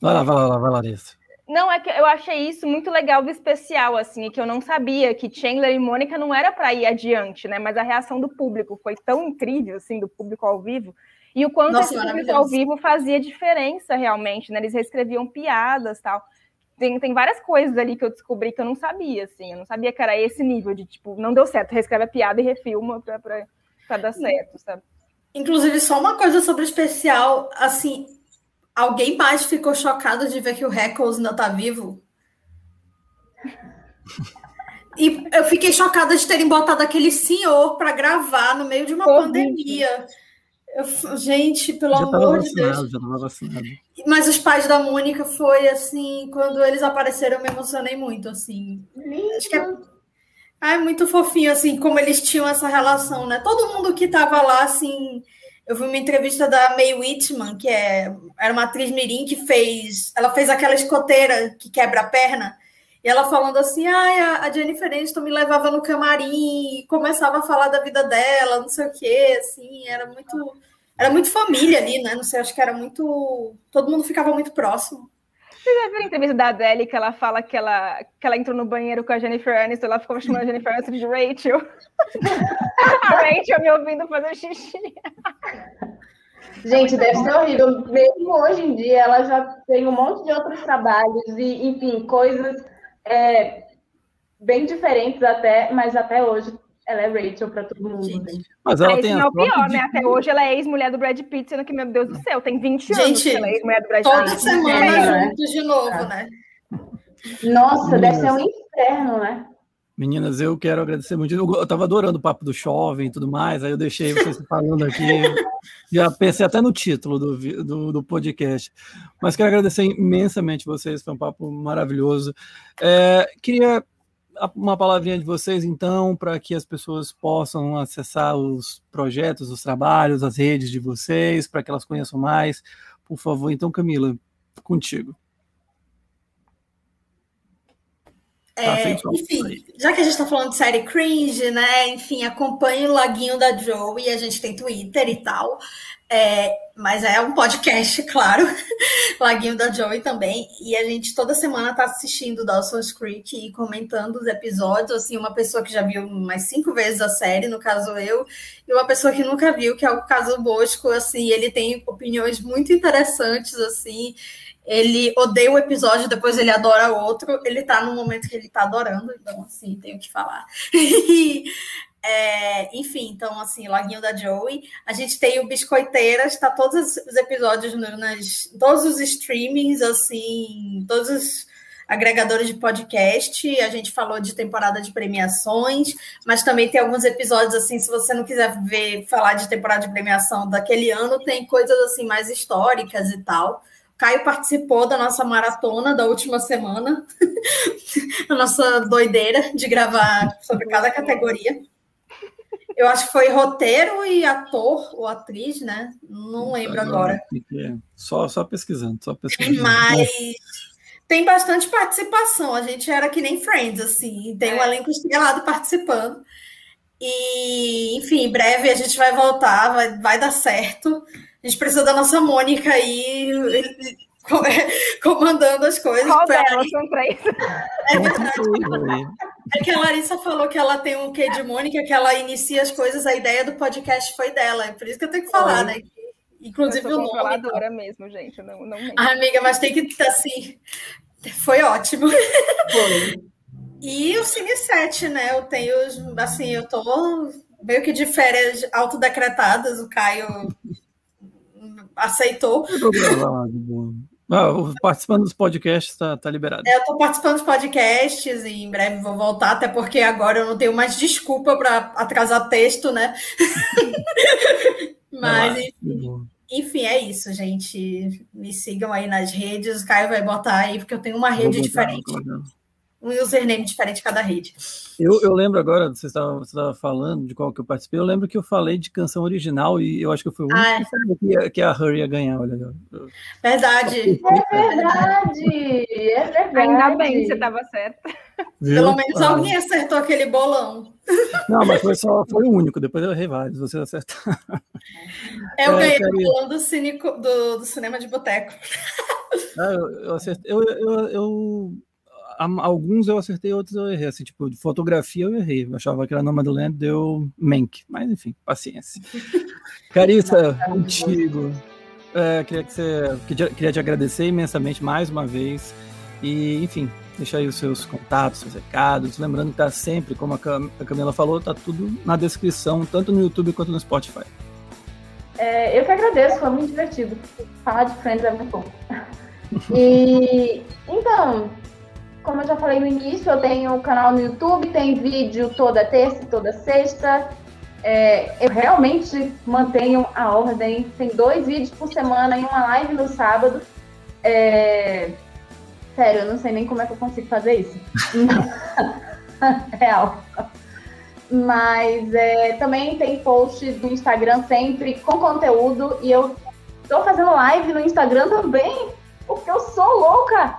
vai lá, vai lá, vai lá, Larissa. Não, é que eu achei isso muito legal do especial, assim, que eu não sabia que Chandler e Mônica não era para ir adiante, né? Mas a reação do público foi tão incrível, assim, do público ao vivo. E o quanto Nossa, esse público ao vivo fazia diferença realmente, né? Eles reescreviam piadas tal. Tem, tem várias coisas ali que eu descobri que eu não sabia, assim. Eu não sabia que era esse nível de, tipo, não deu certo, reescreve a piada e refilma pra, pra, pra dar certo, sabe? Inclusive, só uma coisa sobre o especial, assim, Alguém mais ficou chocado de ver que o Heckles ainda tá vivo? E eu fiquei chocada de terem botado aquele senhor para gravar no meio de uma pandemia. Eu, gente, pelo já amor de Deus. Mas os pais da Mônica foi assim, quando eles apareceram, eu me emocionei muito, assim. Acho que é, é muito fofinho, assim, como eles tinham essa relação, né? Todo mundo que tava lá, assim, eu vi uma entrevista da May Whitman, que é, era uma atriz mirim que fez, ela fez aquela escoteira que quebra a perna, e ela falando assim, ah, a Jennifer Aniston me levava no camarim começava a falar da vida dela, não sei o quê, assim, era muito, era muito família ali, né? Não sei, acho que era muito, todo mundo ficava muito próximo. Você já viu a entrevista da Adele que ela fala que ela, que ela entrou no banheiro com a Jennifer Aniston, ela ficou chamando a Jennifer Aniston de Rachel. a Rachel me ouvindo fazer xixi. Gente, deve ser horrível. Mesmo hoje em dia, ela já tem um monte de outros trabalhos e, enfim, coisas é, bem diferentes até, mas até hoje ela é Rachel para todo mundo. Gente. Mas ela tem não é o pior, né? Até hoje ela é ex-mulher do Brad Pitt, sendo que, meu Deus do céu, tem 20 anos Gente, que ela é ex-mulher do Brad Toda Pitt. semana É. juntos de novo, né? Nossa, deve ser um inferno, né? Meninas, eu quero agradecer muito. Eu, eu tava adorando o papo do jovem e tudo mais, aí eu deixei vocês falando aqui. Já pensei até no título do, do, do podcast. Mas quero agradecer imensamente vocês, foi um papo maravilhoso. É, queria uma palavrinha de vocês, então, para que as pessoas possam acessar os projetos, os trabalhos, as redes de vocês, para que elas conheçam mais. Por favor, então, Camila, contigo. Tá, É, enfim, já que a gente tá falando de série cringe, né? Enfim, acompanhe o Laguinho da Joey, a gente tem Twitter e tal. É, mas é um podcast, claro. Laguinho da Joey também. E a gente toda semana tá assistindo Dawson's Creek e comentando os episódios. Assim, uma pessoa que já viu mais cinco vezes a série, no caso eu, e uma pessoa que nunca viu, que é o caso Bosco, assim, ele tem opiniões muito interessantes, assim. Ele odeia o episódio, depois ele adora outro. Ele tá no momento que ele tá adorando, então, assim, tenho que falar. É, enfim, então, assim, Laguinho da Joey. A gente tem o Biscoiteiras, tá todos os episódios no- nas todos os streamings, assim, todos os agregadores de podcast. A gente falou de temporada de premiações, mas também tem alguns episódios, assim, se você não quiser ver falar de temporada de premiação daquele ano, tem coisas assim mais históricas e tal. Caio participou da nossa maratona da última semana, a nossa doideira de gravar sobre cada categoria. Eu acho que foi roteiro e ator ou atriz, né? Não lembro agora. Só, só pesquisando, só pesquisando. Mas tem bastante participação. A gente era que nem Friends, assim, tem um É. elenco estrelado participando. E, enfim, em breve a gente vai voltar, vai, vai dar certo. A gente precisa da nossa Mônica aí comandando as coisas. Qual Pra- delas? São três. É verdade. É que a Larissa falou que ela tem um quê de Mônica, que ela inicia as coisas, a ideia do podcast foi dela. É por isso que eu tenho que falar, né? Que, Eu Inclusive sou o nome. mesmo, gente. Não, não mente. Ah, amiga, mas tem que estar assim. Foi ótimo. Foi. E o Cine 7, né? Eu tenho, assim, eu tô meio que de férias autodecretadas, o Caio aceitou. Eu Ah, participando dos podcasts tá, tá liberado. É, Eu tô participando dos podcasts e em breve vou voltar, até porque agora eu não tenho mais desculpa para atrasar texto, né? Mas, boa. enfim, é isso, gente. Me sigam aí nas redes. O Caio vai botar aí, porque eu tenho uma rede botar, diferente. Um username diferente em cada rede. Eu, eu lembro agora, você estava, você estava falando de qual que eu participei, eu lembro que eu falei de canção original e eu acho que eu fui o único Ah, é. que que, a Hurry ia ganhar, olha. Verdade. É verdade, é verdade. Ainda bem que você estava certa. Viu? Pelo menos Ah, alguém acertou aquele bolão. Não, mas foi só foi o único, depois eu errei vários, você acertaram. Eu É, ganhei o bolão do, cine, do, do cinema de boteco. Ah, eu, eu acertei. Eu, eu, eu- alguns eu acertei, outros eu errei. Assim, tipo, de fotografia eu errei. Eu achava que era Nomadland, deu Mank. Mas enfim, paciência. Carissa, contigo. É, queria, que você, queria, te agradecer imensamente mais uma vez. E, enfim, deixa aí os seus contatos, seus recados. Lembrando que tá sempre, como a Cam- a Camila falou, tá tudo na descrição, tanto no YouTube quanto no Spotify. É, eu que agradeço, foi muito divertido. Falar de Friends é muito bom. E então, como eu já falei no início, eu tenho um canal no YouTube, tem vídeo toda terça e toda sexta. É, eu realmente mantenho a ordem. Tem dois vídeos por semana e uma live no sábado. É, Sério, eu não sei nem como é que eu consigo fazer isso. Real. Mas é, também tem post do Instagram sempre com conteúdo e eu tô fazendo live no Instagram também, porque eu sou louca.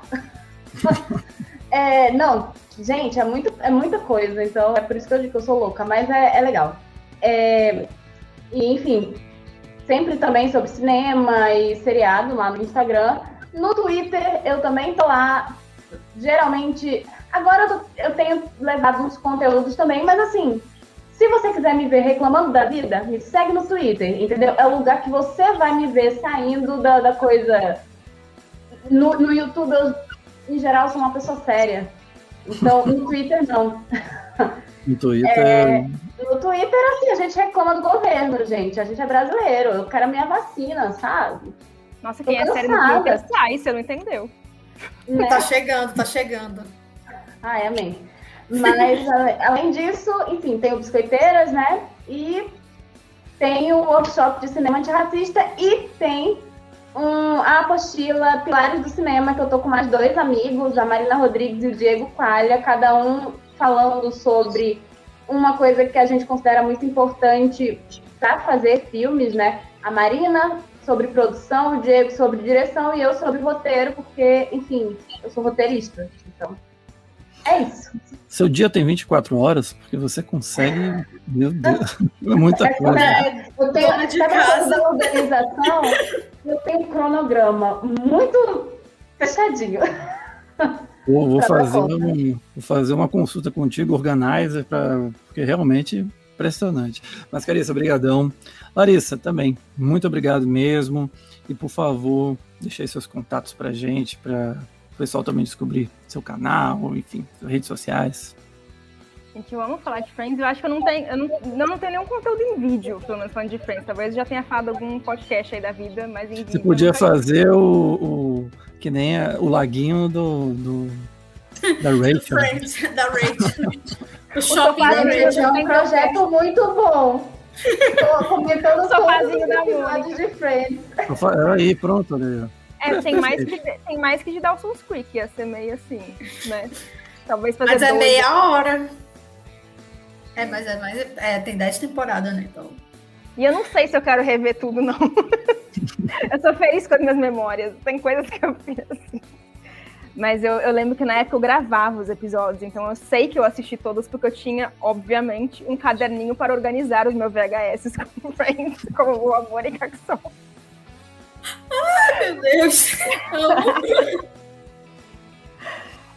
É, não, gente, é, muito, é muita coisa, então é por isso que eu digo que eu sou louca, mas é, é legal. É, e, enfim, sempre também sobre cinema e seriado lá no Instagram. No Twitter eu também tô lá. Geralmente, agora eu, tô, eu tenho levado uns conteúdos também, mas assim, se você quiser me ver reclamando da vida, me segue no Twitter, entendeu? É o lugar que você vai me ver saindo da, da coisa. No, no YouTube, eu, em geral, sou uma pessoa séria. Então, no Twitter, não. No Twitter. É, no Twitter, assim, a gente reclama do governo, gente. A gente é brasileiro. Eu quero a minha vacina, sabe? Nossa, quem é sério no Twitter sai, você não entendeu. Né? Tá chegando, tá chegando. Ai, amém. Mas, além disso, enfim, tem o Biscoiteiras, né? E tem o workshop de cinema antirracista e tem um, a apostila Pilares do Cinema, que eu tô com mais dois amigos, a Marina Rodrigues e o Diego Qualha, cada um falando sobre uma coisa que a gente considera muito importante para fazer filmes, né? A Marina sobre produção, o Diego sobre direção e eu sobre roteiro, porque, enfim, eu sou roteirista. Então, é isso. Seu dia tem 24 horas, porque você consegue. Meu Deus, é muita é, coisa. É, eu tenho de casa. organização, eu tenho um cronograma muito fechadinho. Vou, vou fazer um, vou fazer uma consulta contigo, organizer, pra, porque realmente impressionante. Mas, Carissa, brigadão. Larissa, também, muito obrigado mesmo. E, por favor, deixe aí seus contatos para gente, para o pessoal também descobrir seu canal, enfim, redes sociais. Gente, eu amo falar de Friends. Eu acho que eu não tenho, eu não, eu não tenho nenhum conteúdo em vídeo, pelo menos falando de Friends. Talvez eu já tenha falado algum podcast aí da vida, mas em vídeo. Você podia fazer o, o, que nem a, o laguinho do, do da Rachel. Friends, da Rachel. o shopping da Rachel. É um projeto muito bom. Tô comentando sofazinho da Mônica. de Friends. Aí, pronto, né? É, tem mais que, tem mais que de Dawson's Creek, ia ser meio assim, né? Talvez fazer Mas é meia hora. É, mas é mais. É, tem 10 temporadas, né? Então. E eu não sei se eu quero rever tudo, não. eu sou feliz com as minhas memórias. Tem coisas que eu fiz assim. Mas eu, eu, lembro que na época eu gravava os episódios, então eu sei que eu assisti todos porque eu tinha, obviamente, um caderninho para organizar os meus VHS com Friends, como o Amor e Caxon. Ai, meu Deus!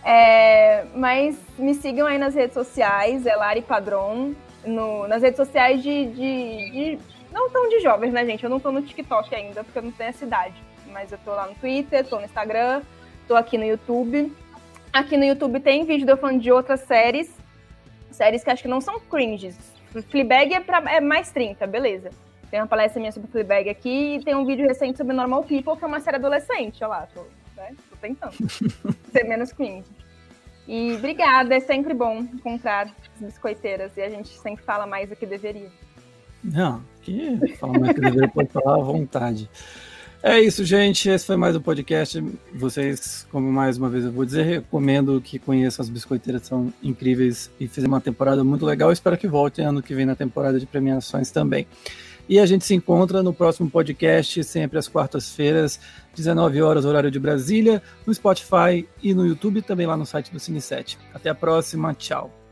é, mas me sigam aí nas redes sociais, é Lari Padron, no, nas redes sociais de, de, de, Não tão de jovens, né, gente? Eu não tô no TikTok ainda, porque eu não tenho essa idade. Mas eu tô lá no Twitter, tô no Instagram, tô aqui no YouTube. Aqui no YouTube tem vídeo de eu falando de outras séries. Séries que acho que não são cringes. Fleabag é, pra, é mais 30, beleza. Tem uma palestra minha sobre Fleabag aqui e tem um vídeo recente sobre Normal People, que é uma série adolescente. Olha lá, tô, né? Tentando ser menos cringe. E obrigada, é sempre bom encontrar as biscoiteiras e a gente sempre fala mais do que deveria. Não, que fala mais do que deveria, pode falar à vontade. É isso, gente. Esse foi mais um podcast. Vocês, como mais uma vez eu vou dizer, recomendo que conheçam as biscoiteiras, são incríveis e fizeram uma temporada muito legal. Espero que voltem ano que vem na temporada de premiações também. E a gente se encontra no próximo podcast, sempre às quartas-feiras, 19 horas, horário de Brasília, no Spotify e no YouTube, também lá no site do Cine7. Até a próxima, tchau.